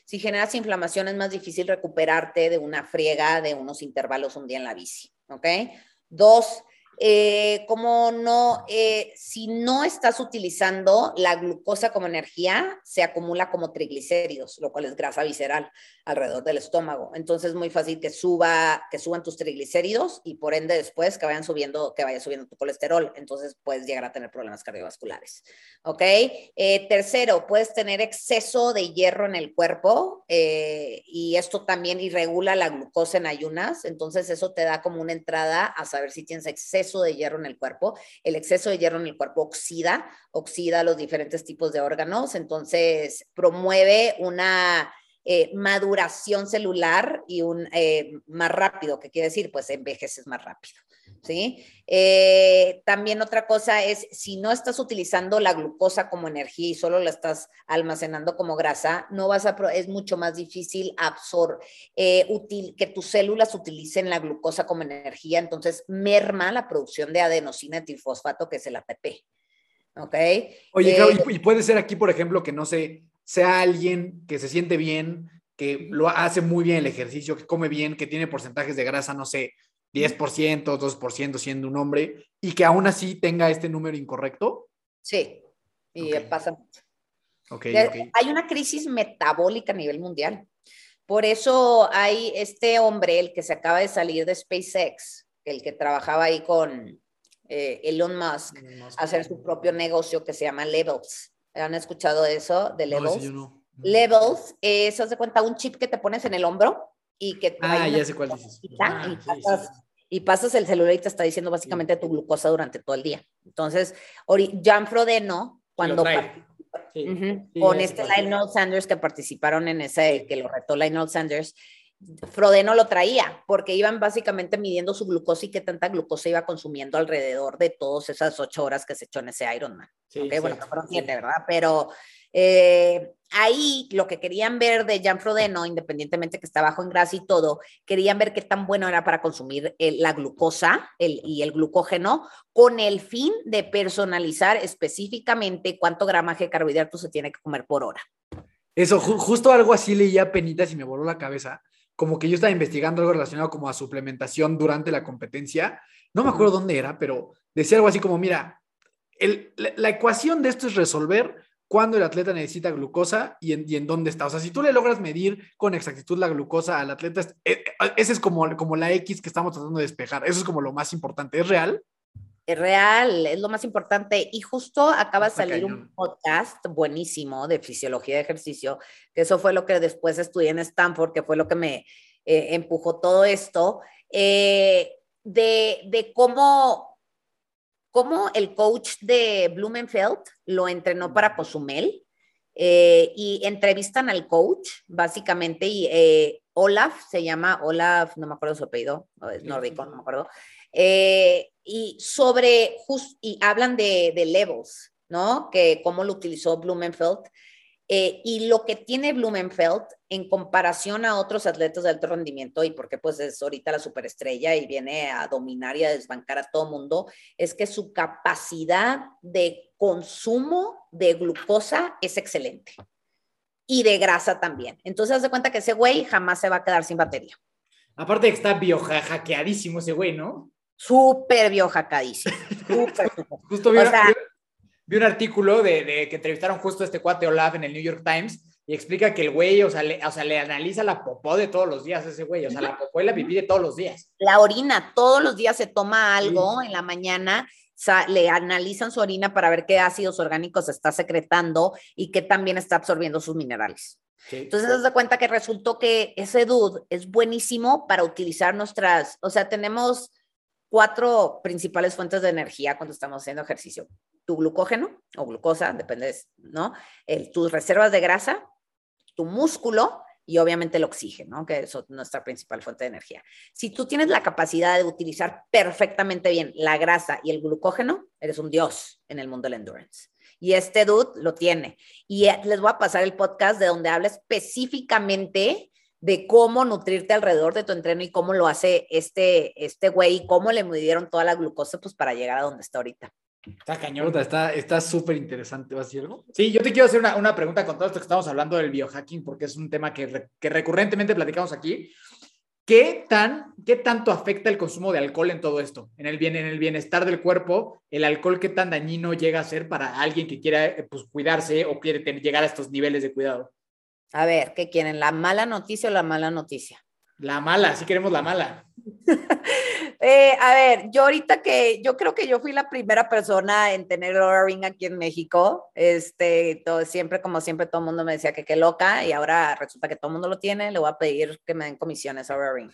Si generas inflamación, es más difícil recuperarte de una friega de unos intervalos un día en la bici. ¿Ok? Dos, eh, como no, eh, si no estás utilizando la glucosa como energía, se acumula como triglicéridos, lo cual es grasa visceral alrededor del estómago. Entonces es muy fácil que suba, que suban tus triglicéridos y por ende después que vayan subiendo, que vaya subiendo tu colesterol. Entonces puedes llegar a tener problemas cardiovasculares. ¿Ok? Eh, tercero, puedes tener exceso de hierro en el cuerpo y esto también irregula la glucosa en ayunas. Entonces eso te da como una entrada a saber si tienes exceso de hierro en el cuerpo. El exceso de hierro en el cuerpo oxida, oxida los diferentes tipos de órganos, entonces promueve una eh, maduración celular y un eh, más rápido, ¿qué quiere decir? Pues envejeces más rápido. ¿Sí? Eh, también otra cosa es, si no estás utilizando la glucosa como energía y solo la estás almacenando como grasa, no vas a, es mucho más difícil absorber, eh, que tus células utilicen la glucosa como energía, entonces merma la producción de adenosina trifosfato, que es el ATP. ¿Ok? Oye, eh, y puede ser aquí, por ejemplo, que no sé, sea alguien que se siente bien, que lo hace muy bien el ejercicio, que come bien, que tiene porcentajes de grasa, no sé, 10%, 2% siendo un hombre, y que aún así tenga este número incorrecto? Sí, y pasa mucho. Hay una crisis metabólica a nivel mundial. Por eso hay este hombre, el que se acaba de salir de SpaceX, el que trabajaba ahí con eh, Elon Musk, hacer su propio negocio que se llama Levels. ¿Han escuchado eso de Levels? Levels es, haz de cuenta, un chip que te pones en el hombro y que... Ah, ya sé cuál dices. Ah, y, pasas, el celular y te está diciendo básicamente tu glucosa durante todo el día. Entonces, Jan Frodeno, cuando... con este Lionel Sanders que participaron en ese, que lo retó Lionel Sanders, Frodeno lo traía porque iban básicamente midiendo su glucosa y qué tanta glucosa iba consumiendo alrededor de todas esas ocho horas que se echó en ese Ironman. okay, bueno, fueron siete, ¿verdad? Pero eh, ahí lo que querían ver de Jan Frodeno, independientemente que está bajo en grasa y todo, querían ver qué tan bueno era para consumir la glucosa y el glucógeno con el fin de personalizar específicamente cuánto gramaje de carbohidratos se tiene que comer por hora. Eso, justo algo así leía penitas y me voló la cabeza. Como que yo estaba investigando algo relacionado como a suplementación durante la competencia. No me acuerdo dónde era, pero decía algo así como, mira, la ecuación de esto es resolver cuándo el atleta necesita glucosa y en, dónde está. O sea, si tú le logras medir con exactitud la glucosa al atleta, e, e, ese es como, como la X que estamos tratando de despejar. Eso es como lo más importante. ¿Es real? Es real, es lo más importante. Y justo acaba de salir un podcast buenísimo de fisiología de ejercicio, que eso fue lo que después estudié en Stanford, que fue lo que me eh, empujó todo esto, eh, de, de cómo, cómo el coach de Blumenfeld lo entrenó para Cozumel. eh, y entrevistan al coach, básicamente, y eh, Olaf, se llama Olaf, no me acuerdo su apellido, es nórdico, no me acuerdo, eh, y sobre, just, y hablan de, de levels, ¿no? Que cómo lo utilizó Blumenfeld. eh, y lo que tiene Blumenfeld en comparación a otros atletas de alto rendimiento, y porque pues es ahorita la superestrella y viene a dominar y a desbancar a todo mundo, es que su capacidad de consumo de glucosa es excelente. Y de grasa también. Entonces, haz de cuenta que ese güey jamás se va a quedar sin batería. Aparte que está biohackeadísimo ese güey, ¿no? Súper biohackadísimo. Súper, súper. [laughs] Justo vi, O sea- vi- un artículo de, de que entrevistaron justo a este cuate Olaf en el New York Times y explica que el güey, o sea, le, o sea, le analiza la popó de todos los días a ese güey, o sea, la popó y la pipí de todos los días. La orina, todos los días se toma algo en la mañana, le analizan su orina para ver qué ácidos orgánicos está secretando y qué también está absorbiendo sus minerales. Sí. Entonces, haz de cuenta que resultó que ese dude es buenísimo para utilizar nuestras, o sea, tenemos cuatro principales fuentes de energía cuando estamos haciendo ejercicio. Tu glucógeno o glucosa, depende, ¿no? El- tus reservas de grasa, tu músculo y obviamente el oxígeno, que es nuestra principal fuente de energía. Si tú tienes la capacidad de utilizar perfectamente bien la grasa y el glucógeno, eres un dios en el mundo del endurance. Y este dude lo tiene. Y eh, les voy a pasar el podcast de donde habla específicamente de cómo nutrirte alrededor de tu entreno y cómo lo hace este, este güey y cómo le midieron toda la glucosa pues para llegar a donde está ahorita. Está cañón. Está está súper interesante. ¿Vas a decir algo? Sí, yo te quiero hacer una, una pregunta con todo esto que estamos hablando del biohacking, porque es un tema que, re- que recurrentemente platicamos aquí. ¿Qué, tan, ¿Qué tanto afecta el consumo de alcohol en todo esto? En el, bien, en el bienestar del cuerpo, el alcohol, ¿qué tan dañino llega a ser para alguien que quiera eh, pues, cuidarse o quiere tener- llegar a estos niveles de cuidado? A ver, ¿qué quieren? ¿La mala noticia o la mala noticia? La mala, sí queremos la mala. [laughs] Eh, a ver, yo ahorita que yo creo que yo fui la primera persona en tener Ring aquí en México. Este, todo, siempre, como siempre, todo el mundo me decía que qué loca y ahora resulta que todo el mundo lo tiene. Le voy a pedir que me den comisiones a Aura Ring.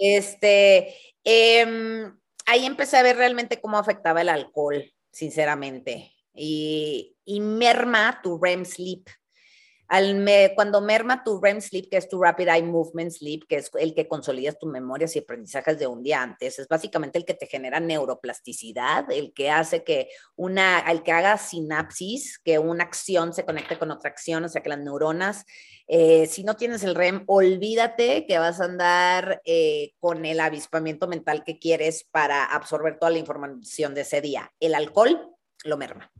Este, em, ahí empecé a ver realmente cómo afectaba el alcohol, sinceramente, y, y merma tu REM sleep. Al me- cuando merma tu REM sleep, que es tu Rapid Eye Movement Sleep, que es el que consolidas tus memorias y aprendizajes de un día antes, es básicamente el que te genera neuroplasticidad, el que hace que una, el que haga sinapsis, que una acción se conecte con otra acción, o sea que las neuronas, eh, si no tienes el REM, olvídate que vas a andar eh, con el avispamiento mental que quieres para absorber toda la información de ese día. El alcohol lo merma.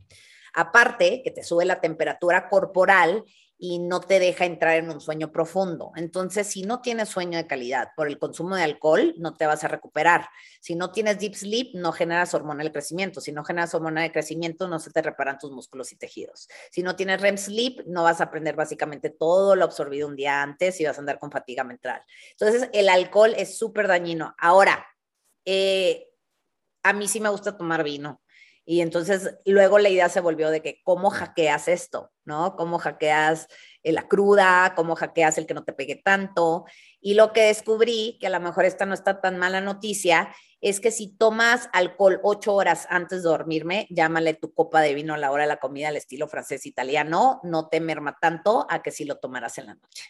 Aparte, que te sube la temperatura corporal y no te deja entrar en un sueño profundo. Entonces, si no tienes sueño de calidad por el consumo de alcohol, no te vas a recuperar. Si no tienes deep sleep, no generas hormona del crecimiento. Si no generas hormona de crecimiento, no se te reparan tus músculos y tejidos. Si no tienes REM sleep, no vas a aprender básicamente todo lo absorbido un día antes y vas a andar con fatiga mental. Entonces, el alcohol es súper dañino. Ahora, eh, a mí sí me gusta tomar vino. Y entonces luego la idea se volvió de que cómo hackeas esto, ¿no? Cómo hackeas eh, la cruda, cómo hackeas el que no te pegue tanto. Y lo que descubrí, que a lo mejor esta no está tan mala noticia, es que si tomas alcohol ocho horas antes de dormirme, llámale tu copa de vino a la hora de la comida al estilo francés italiano, no te merma tanto a que si lo tomaras en la noche.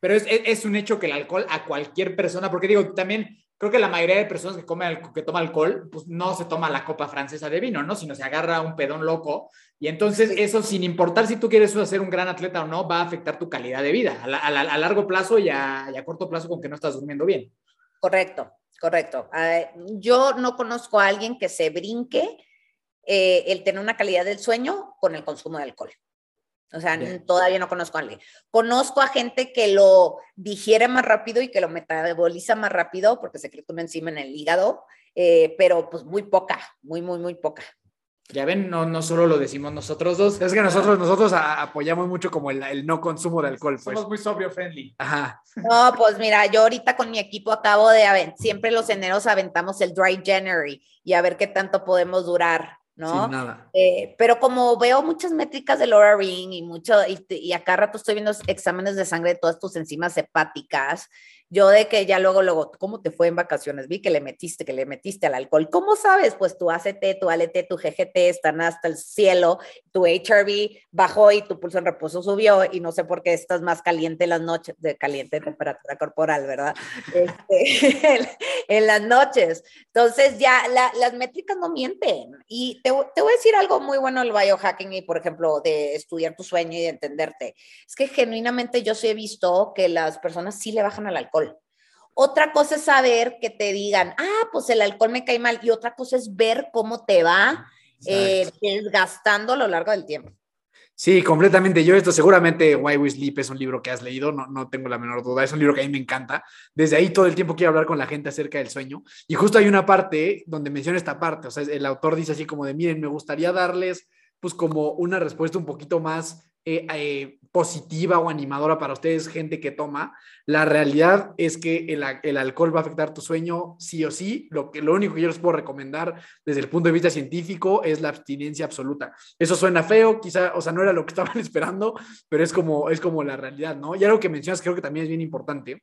Pero es, es, es un hecho que el alcohol a cualquier persona, porque digo, también creo que la mayoría de personas que, comen, que toma alcohol, pues no se toma la copa francesa de vino, ¿no? Sino se agarra un pedón loco. Y entonces eso, sin importar si tú quieres ser un gran atleta o no, va a afectar tu calidad de vida a, la, a, la, a largo plazo y a, y a, corto plazo con que no estás durmiendo bien. Correcto, correcto. Uh, yo no conozco a alguien que se brinque eh, el tener una calidad del sueño con el consumo de alcohol. O sea, Bien. todavía no conozco a alguien. Conozco a gente que lo digiere más rápido y que lo metaboliza más rápido porque secreta una enzima en el hígado, eh, pero pues muy poca, muy, muy, muy poca. Ya ven, no, no solo lo decimos nosotros dos. Es que nosotros, nosotros a- apoyamos mucho como el, el no consumo de alcohol, pues. Somos muy sobrio friendly. Ajá. No, pues mira, yo ahorita con mi equipo acabo de, siempre los eneros aventamos el Dry January y a ver qué tanto podemos durar, ¿no? Sin nada. Eh, pero como veo muchas métricas de Laura Ring y mucho, y, y acá rato estoy viendo exámenes de sangre de todas tus enzimas hepáticas, yo de que ya luego, luego, ¿cómo te fue en vacaciones? Vi que le metiste, que le metiste al alcohol. ¿Cómo sabes? Pues tu ACT, tu ALT, tu GGT están hasta el cielo, tu HRV bajó y tu pulso en reposo subió y no sé por qué estás más caliente en las noches, de caliente temperatura corporal, ¿verdad? Este, [laughs] en, las noches. Entonces ya la- las métricas no mienten. Y te, te voy a decir algo muy bueno del biohacking y, por ejemplo, de estudiar tu sueño y de entenderte. Es que genuinamente yo sí he visto que las personas sí le bajan al alcohol. Otra cosa es saber que te digan, ah, pues el alcohol me cae mal. Y otra cosa es ver cómo te va eh, desgastando a lo largo del tiempo. Sí, completamente. Yo esto seguramente Why We Sleep es un libro que has leído, no, no tengo la menor duda. Es un libro que a mí me encanta. Desde ahí todo el tiempo quiero hablar con la gente acerca del sueño. Y justo hay una parte donde menciona esta parte. O sea, el autor dice así como de, miren, me gustaría darles pues como una respuesta un poquito más eh, eh, positiva o animadora para ustedes, gente que toma. La realidad es que el, el alcohol va a afectar tu sueño sí o sí. Lo, que, lo único que yo les puedo recomendar desde el punto de vista científico es la abstinencia absoluta. Eso suena feo, quizá, o sea, no era lo que [laughs] estaban esperando, pero es como, es como la realidad, ¿no? Y algo que mencionas creo que también es bien importante,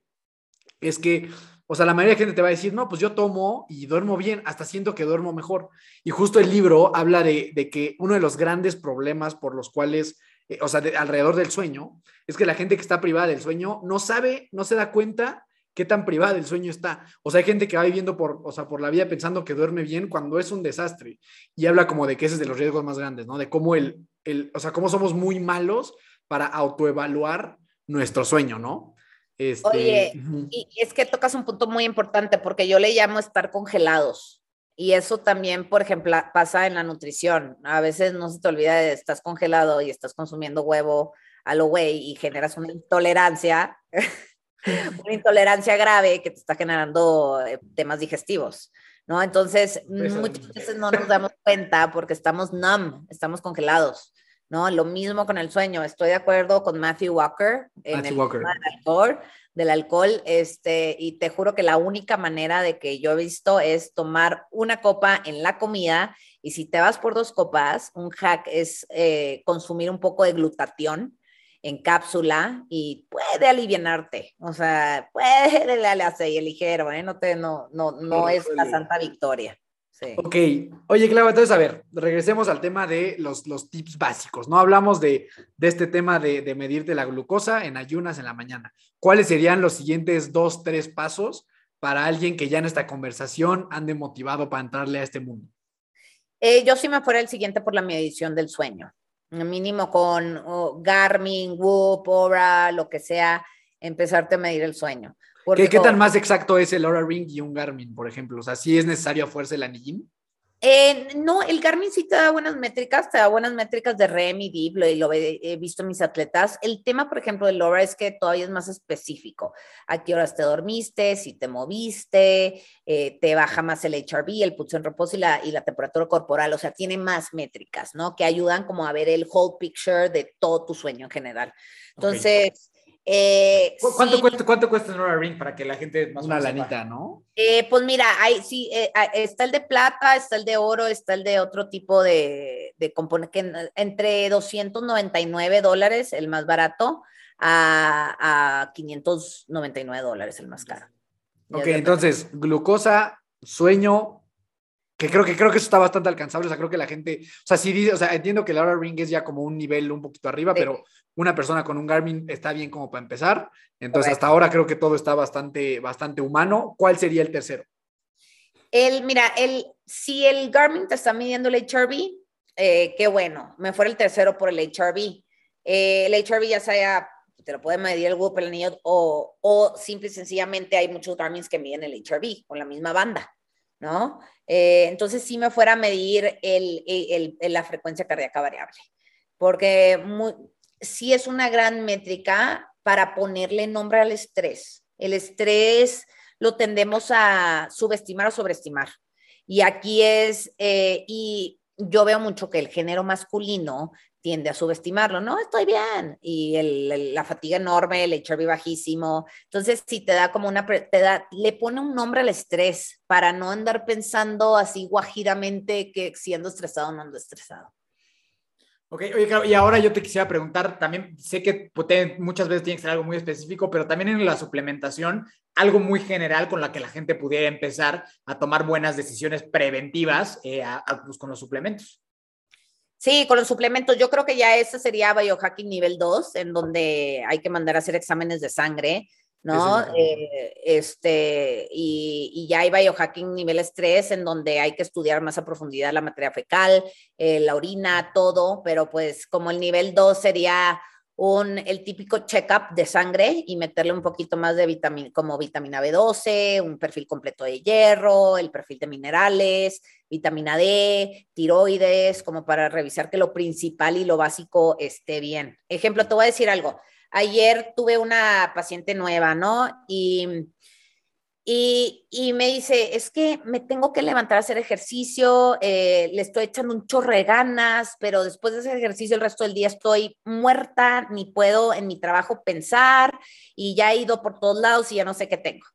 es que, o sea, la mayoría de gente te va a decir, no, pues yo tomo y duermo bien, hasta siento que duermo mejor. Y justo el libro habla de, de que uno de los grandes problemas por los cuales, eh, o sea, de- alrededor del sueño, es que la gente que está privada del sueño no sabe, no se da cuenta qué tan privada del sueño está. O sea, hay gente que va viviendo por, o sea, por la vida pensando que duerme bien cuando es un desastre. Y habla como de que ese es de los riesgos más grandes, ¿no? De cómo el, el o sea, cómo somos muy malos para autoevaluar nuestro sueño, ¿no? Este, Oye. Y es que tocas un punto muy importante porque yo le llamo estar congelados. Y eso también, por ejemplo, pasa en la nutrición. A veces no se te olvida de estás congelado y estás consumiendo huevo a lo güey y generas una intolerancia, [laughs] una intolerancia grave que te está generando eh, temas digestivos, ¿no? Entonces, muchas veces no nos damos cuenta porque estamos numb, estamos congelados, ¿no? Lo mismo con el sueño. Estoy de acuerdo con Matthew Walker en Matthew el Walker. tema del alcohol, del alcohol, este, y te juro que la única manera de que yo he visto es tomar una copa en la comida y si te vas por dos copas, un hack es eh, consumir un poco de glutatión en cápsula y puede alivianarte, o sea, puede darle así ligero, ¿eh? no, te, no, no, no es la santa victoria. Sí. Ok, oye, Clau, entonces a ver, regresemos al tema de los, los tips básicos, ¿no? Hablamos de, de este tema de, de medirte la glucosa en ayunas en la mañana. ¿Cuáles serían los siguientes dos, tres pasos para alguien que ya en esta conversación ande motivado para entrarle a este mundo? Eh, yo sí me fuera el siguiente por la medición del sueño, mínimo con oh, Garmin, Whoop, Oura, lo que sea, empezarte a medir el sueño. ¿Qué, qué tan más exacto es el Aura Ring y un Garmin, por ejemplo? O sea, ¿sí es necesario a fuerza el anillín? Eh, no, el Garmin sí te da buenas métricas, te da buenas métricas de REM y DIP, lo, lo he, he visto en mis atletas. El tema, por ejemplo, del Laura es que todavía es más específico. A qué horas te dormiste, si te moviste, eh, te baja más el HRV, el pulso en reposo y la, y la temperatura corporal, o sea, tiene más métricas, ¿no? Que ayudan como a ver el whole picture de todo tu sueño en general. Entonces, eh, ¿Cu- ¿Cuánto, sí, cuesta, ¿Cuánto cuesta un Aura Ring para que la gente más Una lanita, ¿no? Eh, pues mira, hay, sí, eh, ah, está el de plata, está el de oro, está el de otro tipo de, de componente, que en- entre 299 dólares, el más barato, a, a 599 dólares, el más caro. Ya Ok, entonces, glucosa, sueño, que creo que creo que eso está bastante alcanzable. O sea, creo que la gente, o sea, sí dice, o sea, entiendo que el Aura Ring es ya como un nivel un poquito arriba, Sí. pero una persona con un Garmin está bien como para empezar. Entonces, Correcto. hasta ahora creo que todo está bastante, bastante humano. ¿Cuál sería el tercero? El, mira, el, si el Garmin te está midiendo el HRV, eh, qué bueno, me fuera el tercero por el HRV. Eh, el HRV ya sea, te lo puede medir el Whoop, el anillo, o, o simple y sencillamente hay muchos Garmins que miden el HRV con la misma banda, ¿no? Eh, entonces sí me fuera a medir el, el, la frecuencia cardíaca variable, porque muy, sí es una gran métrica para ponerle nombre al estrés. El estrés lo tendemos a subestimar o sobreestimar. Y aquí es, eh, y yo veo mucho que el género masculino tiende a subestimarlo, no, estoy bien, y el, la fatiga enorme, el HRV bajísimo, entonces si te da como una, te da, le pone un nombre al estrés para no andar pensando así guajiramente que siendo estresado o no ando estresado. Ok, oye, claro, y ahora yo te quisiera preguntar, también sé que muchas veces tiene que ser algo muy específico, pero también en la suplementación, algo muy general con la que la gente pudiera empezar a tomar buenas decisiones preventivas eh, pues, con los suplementos. Sí, con los suplementos, yo creo que ya ese sería biohacking nivel 2, en donde hay que mandar a hacer exámenes de sangre, ¿no? Eh, este, y, ya hay biohacking niveles 3 en donde hay que estudiar más a profundidad la materia fecal, eh, la orina, todo, pero pues como el nivel 2 sería un, el típico check-up de sangre y meterle un poquito más de vitamina, como vitamina B12, un perfil completo de hierro, el perfil de minerales, vitamina D, tiroides, como para revisar que lo principal y lo básico esté bien. Ejemplo, te voy a decir algo ayer tuve una paciente nueva, ¿no? Y, y, me dice, es que me tengo que levantar a hacer ejercicio, eh, le estoy echando un chorro de ganas, pero después de ese ejercicio el resto del día estoy muerta, ni puedo en mi trabajo pensar y ya he ido por todos lados y ya no sé qué tengo.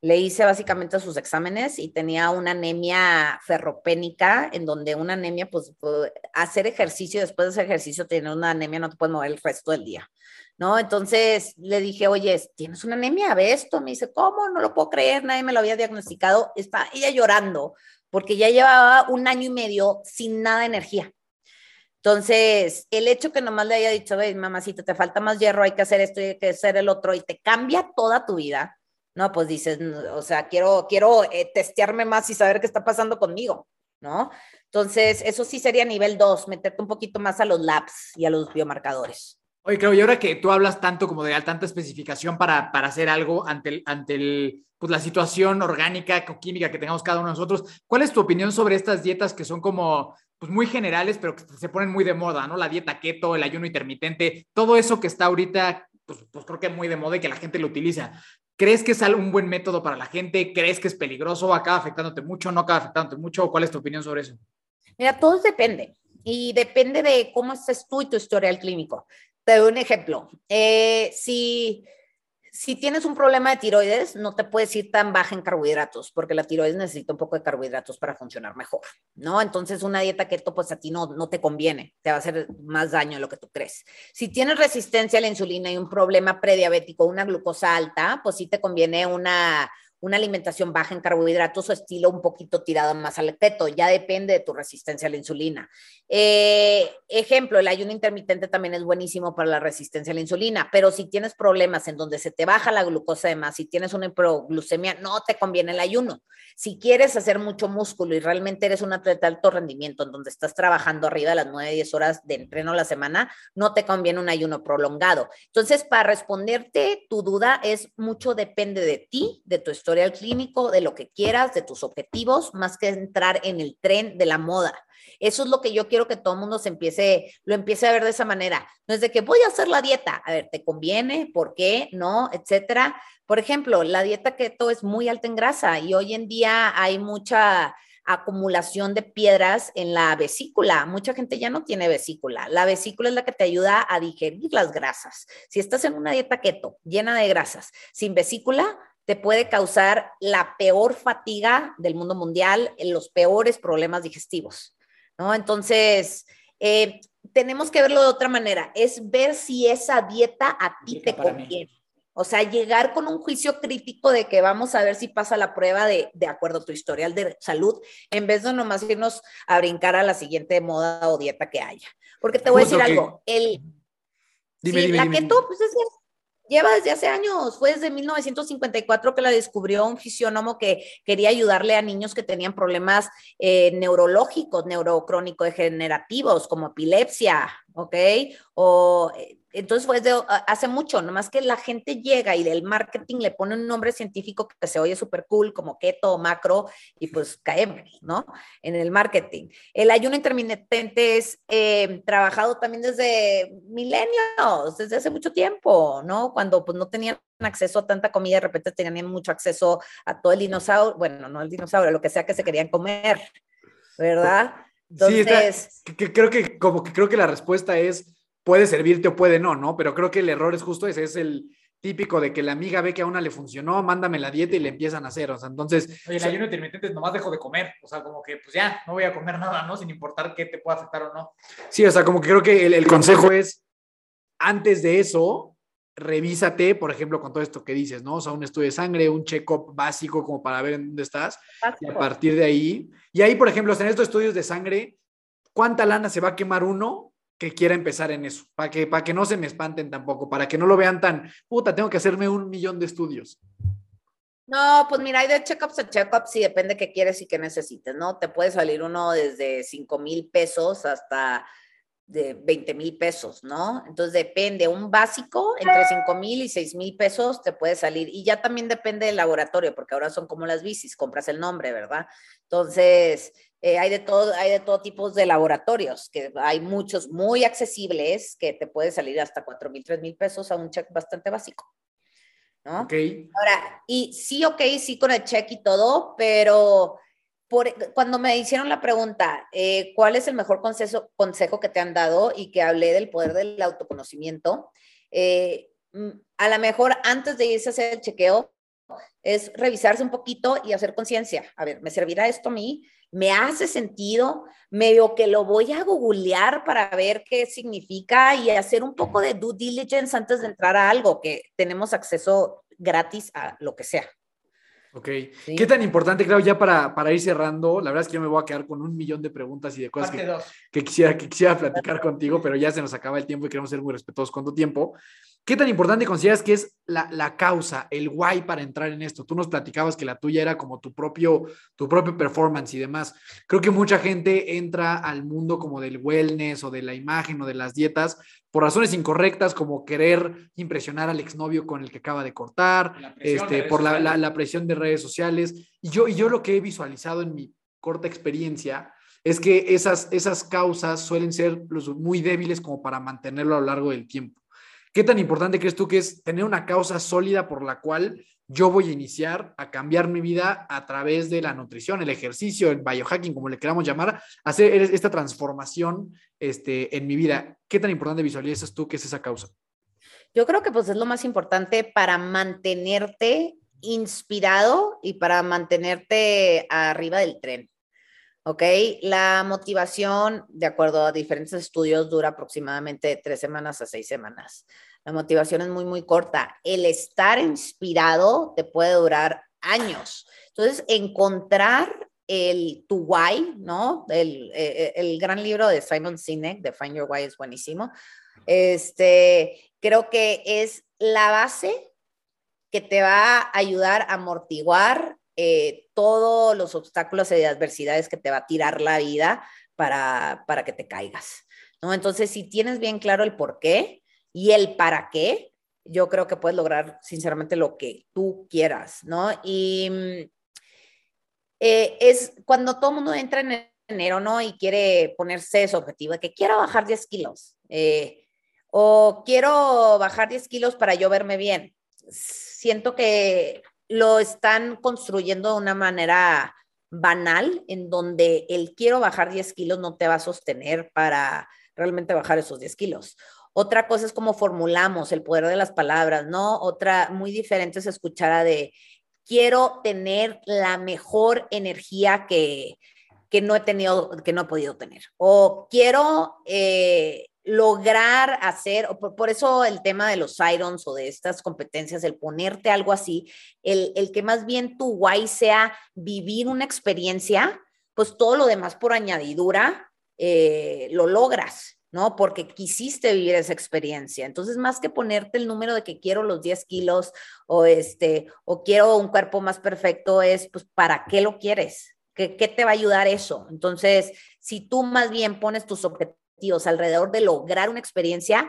Le hice básicamente sus exámenes y tenía una anemia ferropénica, en donde una anemia, pues, hacer ejercicio, después de hacer ejercicio, tener una anemia no te puedes mover el resto del día. ¿No? Entonces le dije, oye, ¿tienes una anemia? ¿Ve esto? Me dice, ¿cómo? No lo puedo creer, nadie me lo había diagnosticado. Está ella llorando porque ya llevaba un año y medio sin nada de energía. Entonces, el hecho que nomás le haya dicho, ve, mamacita, te falta más hierro, hay que hacer esto y hay que hacer el otro, y te cambia toda tu vida, ¿no? Pues dices, o sea, quiero, quiero eh, testearme más y saber qué está pasando conmigo, ¿no? Entonces, eso sí sería nivel 2, meterte un poquito más a los labs y a los biomarcadores. Oye, creo, y ahora que tú hablas tanto como de tanta especificación para, para hacer algo ante, el, ante el, pues, la situación orgánica o química que tengamos cada uno de nosotros, ¿cuál es tu opinión sobre estas dietas que son como pues, muy generales, pero que se ponen muy de moda, ¿no? La dieta keto, el ayuno intermitente, todo eso que está ahorita, pues, pues creo que muy de moda y que la gente lo utiliza. ¿Crees que es un buen método para la gente? ¿Crees que es peligroso? ¿Acaba afectándote mucho? ¿No acaba afectándote mucho? ¿Cuál es tu opinión sobre eso? Mira, todo depende. Y depende de cómo estés tú y tu historial clínico. Te doy un ejemplo. Eh, si, si tienes un problema de tiroides, no te puedes ir tan baja en carbohidratos, porque la tiroides necesita un poco de carbohidratos para funcionar mejor, ¿no? Entonces, una dieta keto, pues a ti no, no te conviene, te va a hacer más daño de lo que tú crees. Si tienes resistencia a la insulina y un problema prediabético, una glucosa alta, pues sí te conviene una, una alimentación baja en carbohidratos o estilo un poquito tirado más al keto, ya depende de tu resistencia a la insulina. Eh, ejemplo, el ayuno intermitente también es buenísimo para la resistencia a la insulina, pero si tienes problemas en donde se te baja la glucosa de más, si tienes una hiperglucemia, no te conviene el ayuno. Si quieres hacer mucho músculo y realmente eres un atleta de alto rendimiento, en donde estás trabajando arriba de las 9, 10 horas de entreno a la semana, no te conviene un ayuno prolongado. Entonces, para responderte tu duda, es mucho depende de ti, de tu clínico, de lo que quieras, de tus objetivos, más que entrar en el tren de la moda. Eso es lo que yo quiero que todo el mundo se empiece, lo empiece a ver de esa manera. No es de que voy a hacer la dieta. A ver, ¿te conviene? ¿Por qué? ¿No? Etcétera. Por ejemplo, la dieta keto es muy alta en grasa y hoy en día hay mucha acumulación de piedras en la vesícula. Mucha gente ya no tiene vesícula. La vesícula es la que te ayuda a digerir las grasas. Si estás en una dieta keto llena de grasas, sin vesícula, te puede causar la peor fatiga del mundo mundial, los peores problemas digestivos. ¿no? Entonces, eh, tenemos que verlo de otra manera, es ver si esa dieta a ti te conviene. O sea, llegar con un juicio crítico de que vamos a ver si pasa la prueba de, de acuerdo a tu historial de salud, en vez de nomás irnos a brincar a la siguiente moda o dieta que haya. Porque te voy a decir algo, el, la keto, pues es lleva desde hace años, fue desde 1954 que la descubrió un fisionómo que quería ayudarle a niños que tenían problemas eh, neurológicos, neurocrónico degenerativos, como epilepsia, ¿ok? O eh, entonces fue hace mucho, nomás que la gente llega y del marketing le pone un nombre científico que se oye súper cool, como keto o macro, y pues caemos, ¿no? En el marketing. El ayuno intermitente es eh, trabajado también desde milenios, desde hace mucho tiempo, ¿no? Cuando pues no tenían acceso a tanta comida, de repente tenían mucho acceso a todo el dinosaurio, bueno, no el dinosaurio, lo que sea que se querían comer, ¿verdad? sí, que, creo que como que creo que la respuesta es puede servirte o puede no, ¿no? Pero creo que el error es justo ese, es el típico de que la amiga ve que a una le funcionó, mándame la dieta y le empiezan a hacer, o sea, entonces... Oye, el ayuno intermitente nomás dejo de comer, o sea, como que pues ya, no voy a comer nada, ¿no? Sin importar qué te pueda afectar o no. Sí, o sea, como que creo que el, consejo es, antes de eso, revísate, por ejemplo, con todo esto que dices, ¿no? O sea, un estudio de sangre, un check-up básico como para ver en dónde estás, y a partir de ahí, y ahí, por ejemplo, en estos estudios de sangre, ¿cuánta lana se va a quemar uno que quiera empezar en eso, para que, para que no se me espanten tampoco, para que no lo vean tan, puta, tengo que hacerme un millón de estudios. No, pues mira, hay de check-ups a check-ups y depende qué quieres y qué necesites, ¿no? Te puede salir uno desde 5 mil pesos hasta de 20 mil pesos, ¿no? Entonces depende, un básico entre 5 mil y 6 mil pesos te puede salir y ya también depende del laboratorio, porque ahora son como las bicis, compras el nombre, ¿verdad? Entonces, eh, hay, de todo, hay de todo tipo de laboratorios, que hay muchos muy accesibles que te puede salir hasta 4 mil, 3 mil pesos a un check bastante básico. ¿no? Ok. Ahora, y sí, ok, sí con el check y todo, pero por, cuando me hicieron la pregunta, eh, ¿cuál es el mejor consejo, consejo que te han dado? Y que hablé del poder del autoconocimiento, eh, mm, a lo mejor antes de irse a hacer el chequeo, es revisarse un poquito y hacer conciencia. A ver, ¿me servirá esto a mí? ¿Me hace sentido? Medio que lo voy a googlear para ver qué significa y hacer un poco de due diligence antes de entrar a algo que tenemos acceso gratis a lo que sea. Ok. ¿Qué tan importante, creo, ya para, para, ir cerrando? La verdad es que yo me voy a quedar con un millón de preguntas y de cosas que, que, quisiera, que quisiera platicar contigo, pero ya se nos acaba el tiempo y queremos ser muy respetuosos con tu tiempo. ¿Qué tan importante consideras que es la, la, causa, el why para entrar en esto? Tú nos platicabas que la tuya era como tu propio, tu propio performance y demás. Creo que mucha gente entra al mundo como del wellness o de la imagen o de las dietas por razones incorrectas, como querer impresionar al exnovio con el que acaba de cortar, este, por la, la, presión de redes sociales. Y yo, y yo lo que he visualizado en mi corta experiencia es que esas, esas causas suelen ser muy débiles como para mantenerlo a lo largo del tiempo. ¿Qué tan importante crees tú que es tener una causa sólida por la cual yo voy a iniciar a cambiar mi vida a través de la nutrición, el ejercicio, el biohacking, como le queramos llamar, hacer esta transformación este, en mi vida? ¿Qué tan importante visualizas tú que es esa causa? Yo creo que pues es lo más importante para mantenerte inspirado y para mantenerte arriba del tren. ¿Ok? La motivación, de acuerdo a diferentes estudios, dura aproximadamente tres semanas a seis semanas. La motivación es muy, muy corta. El estar inspirado te puede durar años. Entonces, encontrar el tu why, ¿no? El, eh, el, gran libro de Simon Sinek, de Find Your Why, es buenísimo. Este, creo que es la base que te va a ayudar a amortiguar eh, todos los obstáculos y adversidades que te va a tirar la vida para, para que te caigas. ¿no? Entonces, si tienes bien claro el por qué y el para qué, yo creo que puedes lograr sinceramente lo que tú quieras, ¿no? Y mm, eh, es cuando todo el mundo entra en enero, ¿no? Y quiere ponerse ese objetivo de que quiero bajar 10 kilos eh, o quiero bajar 10 kilos para yo verme bien. Siento que lo están construyendo de una manera banal, en donde el quiero bajar 10 kilos no te va a sostener para realmente bajar esos 10 kilos. Otra cosa es cómo formulamos el poder de las palabras, ¿no? Otra muy diferente es escuchar a de quiero tener la mejor energía que, que no he tenido, que no he podido tener. O quiero eh, lograr hacer, por, eso el tema de los irons o de estas competencias, el ponerte algo así, el, el que más bien tu guay sea vivir una experiencia, pues todo lo demás por añadidura eh, lo logras, ¿no? Porque quisiste vivir esa experiencia. Entonces, más que ponerte el número de que quiero los 10 kilos o, este, o quiero un cuerpo más perfecto, es, pues, ¿para qué lo quieres? ¿Qué, ¿Qué te va a ayudar eso? Entonces, si tú más bien pones tus objetivos, alrededor de lograr una experiencia,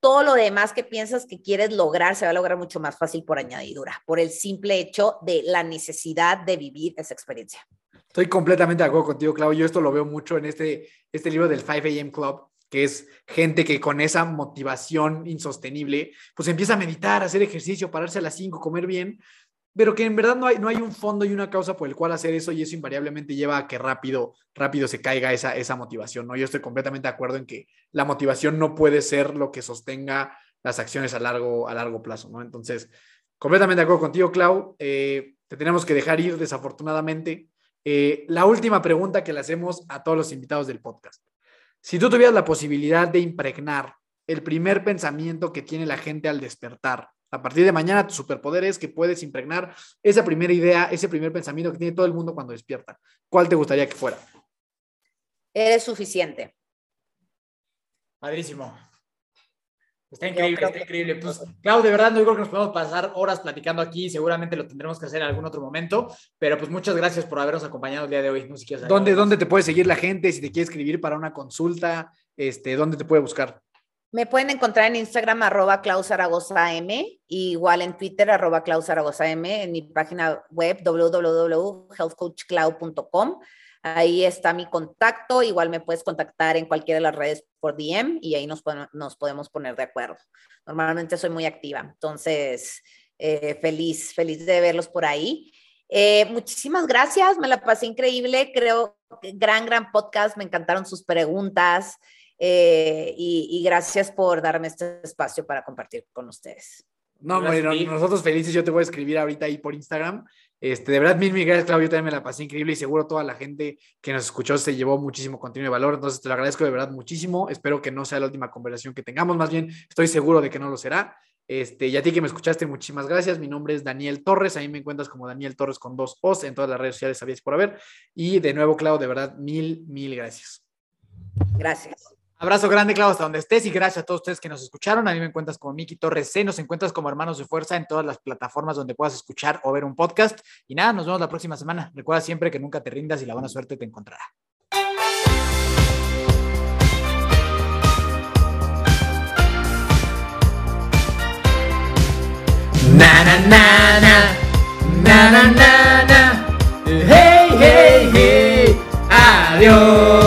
todo lo demás que piensas que quieres lograr se va a lograr mucho más fácil por añadidura, por el simple hecho de la necesidad de vivir esa experiencia. Estoy completamente de acuerdo contigo, Claudio. Yo esto lo veo mucho en este, este libro del 5 AM Club, que es gente que con esa motivación insostenible, pues empieza a meditar, a hacer ejercicio, pararse a las 5, comer bien, pero que en verdad no hay, no hay un fondo y una causa por el cual hacer eso y eso invariablemente lleva a que rápido, rápido se caiga esa, esa motivación, ¿no? Yo estoy completamente de acuerdo en que la motivación no puede ser lo que sostenga las acciones a largo, a largo plazo, ¿no? Entonces, completamente de acuerdo contigo, Clau. Eh, te tenemos que dejar ir, desafortunadamente. Eh, la última pregunta que le hacemos a todos los invitados del podcast. Si tú tuvieras la posibilidad de impregnar el primer pensamiento que tiene la gente al despertar, a partir de mañana tu superpoder es que puedes impregnar esa primera idea, ese primer pensamiento que tiene todo el mundo cuando despierta. ¿Cuál te gustaría que fuera? Eres suficiente. Padrísimo. Está increíble, está increíble. Pues, Clau, de verdad, no creo que nos podemos pasar horas platicando aquí. Seguramente lo tendremos que hacer en algún otro momento. Pero pues muchas gracias por habernos acompañado el día de hoy. No sé si ¿Dónde, ¿Dónde te puede seguir la gente? Si te quiere escribir para una consulta, este, ¿dónde te puede buscar? Me pueden encontrar en Instagram arroba M, igual en Twitter arroba M, en mi página web www.healthcoachcloud.com. Ahí está mi contacto. Igual me puedes contactar en cualquiera de las redes por DM y ahí nos, nos podemos poner de acuerdo. Normalmente soy muy activa, entonces eh, feliz, feliz de verlos por ahí. Eh, muchísimas gracias, me la pasé increíble. Creo que gran, gran podcast. Me encantaron sus preguntas eh, y, gracias por darme este espacio para compartir con ustedes. No, bueno, nosotros felices. Yo te voy a escribir ahorita ahí por Instagram este, de verdad, mil, mil gracias, Claudio. Yo también me la pasé increíble y seguro toda la gente que nos escuchó se llevó muchísimo contenido de valor. Entonces, te lo agradezco de verdad muchísimo. Espero que no sea la última conversación que tengamos. Más bien, estoy seguro de que no lo será. Este, y a ti que me escuchaste, muchísimas gracias. Mi nombre es Daniel Torres. Ahí me encuentras como Daniel Torres con dos O's en todas las redes sociales, sabías por haber. Y de nuevo, Claudio, de verdad, mil, mil gracias. Gracias. Abrazo grande, Clau, hasta donde estés y gracias a todos ustedes que nos escucharon. A mí me encuentras como Miki Torres C, nos encuentras como Hermanos de Fuerza en todas las plataformas donde puedas escuchar o ver un podcast. Y nada, nos vemos la próxima semana. Recuerda siempre que nunca te rindas y la buena suerte te encontrará. Na na na na na na na na hey hey hey adiós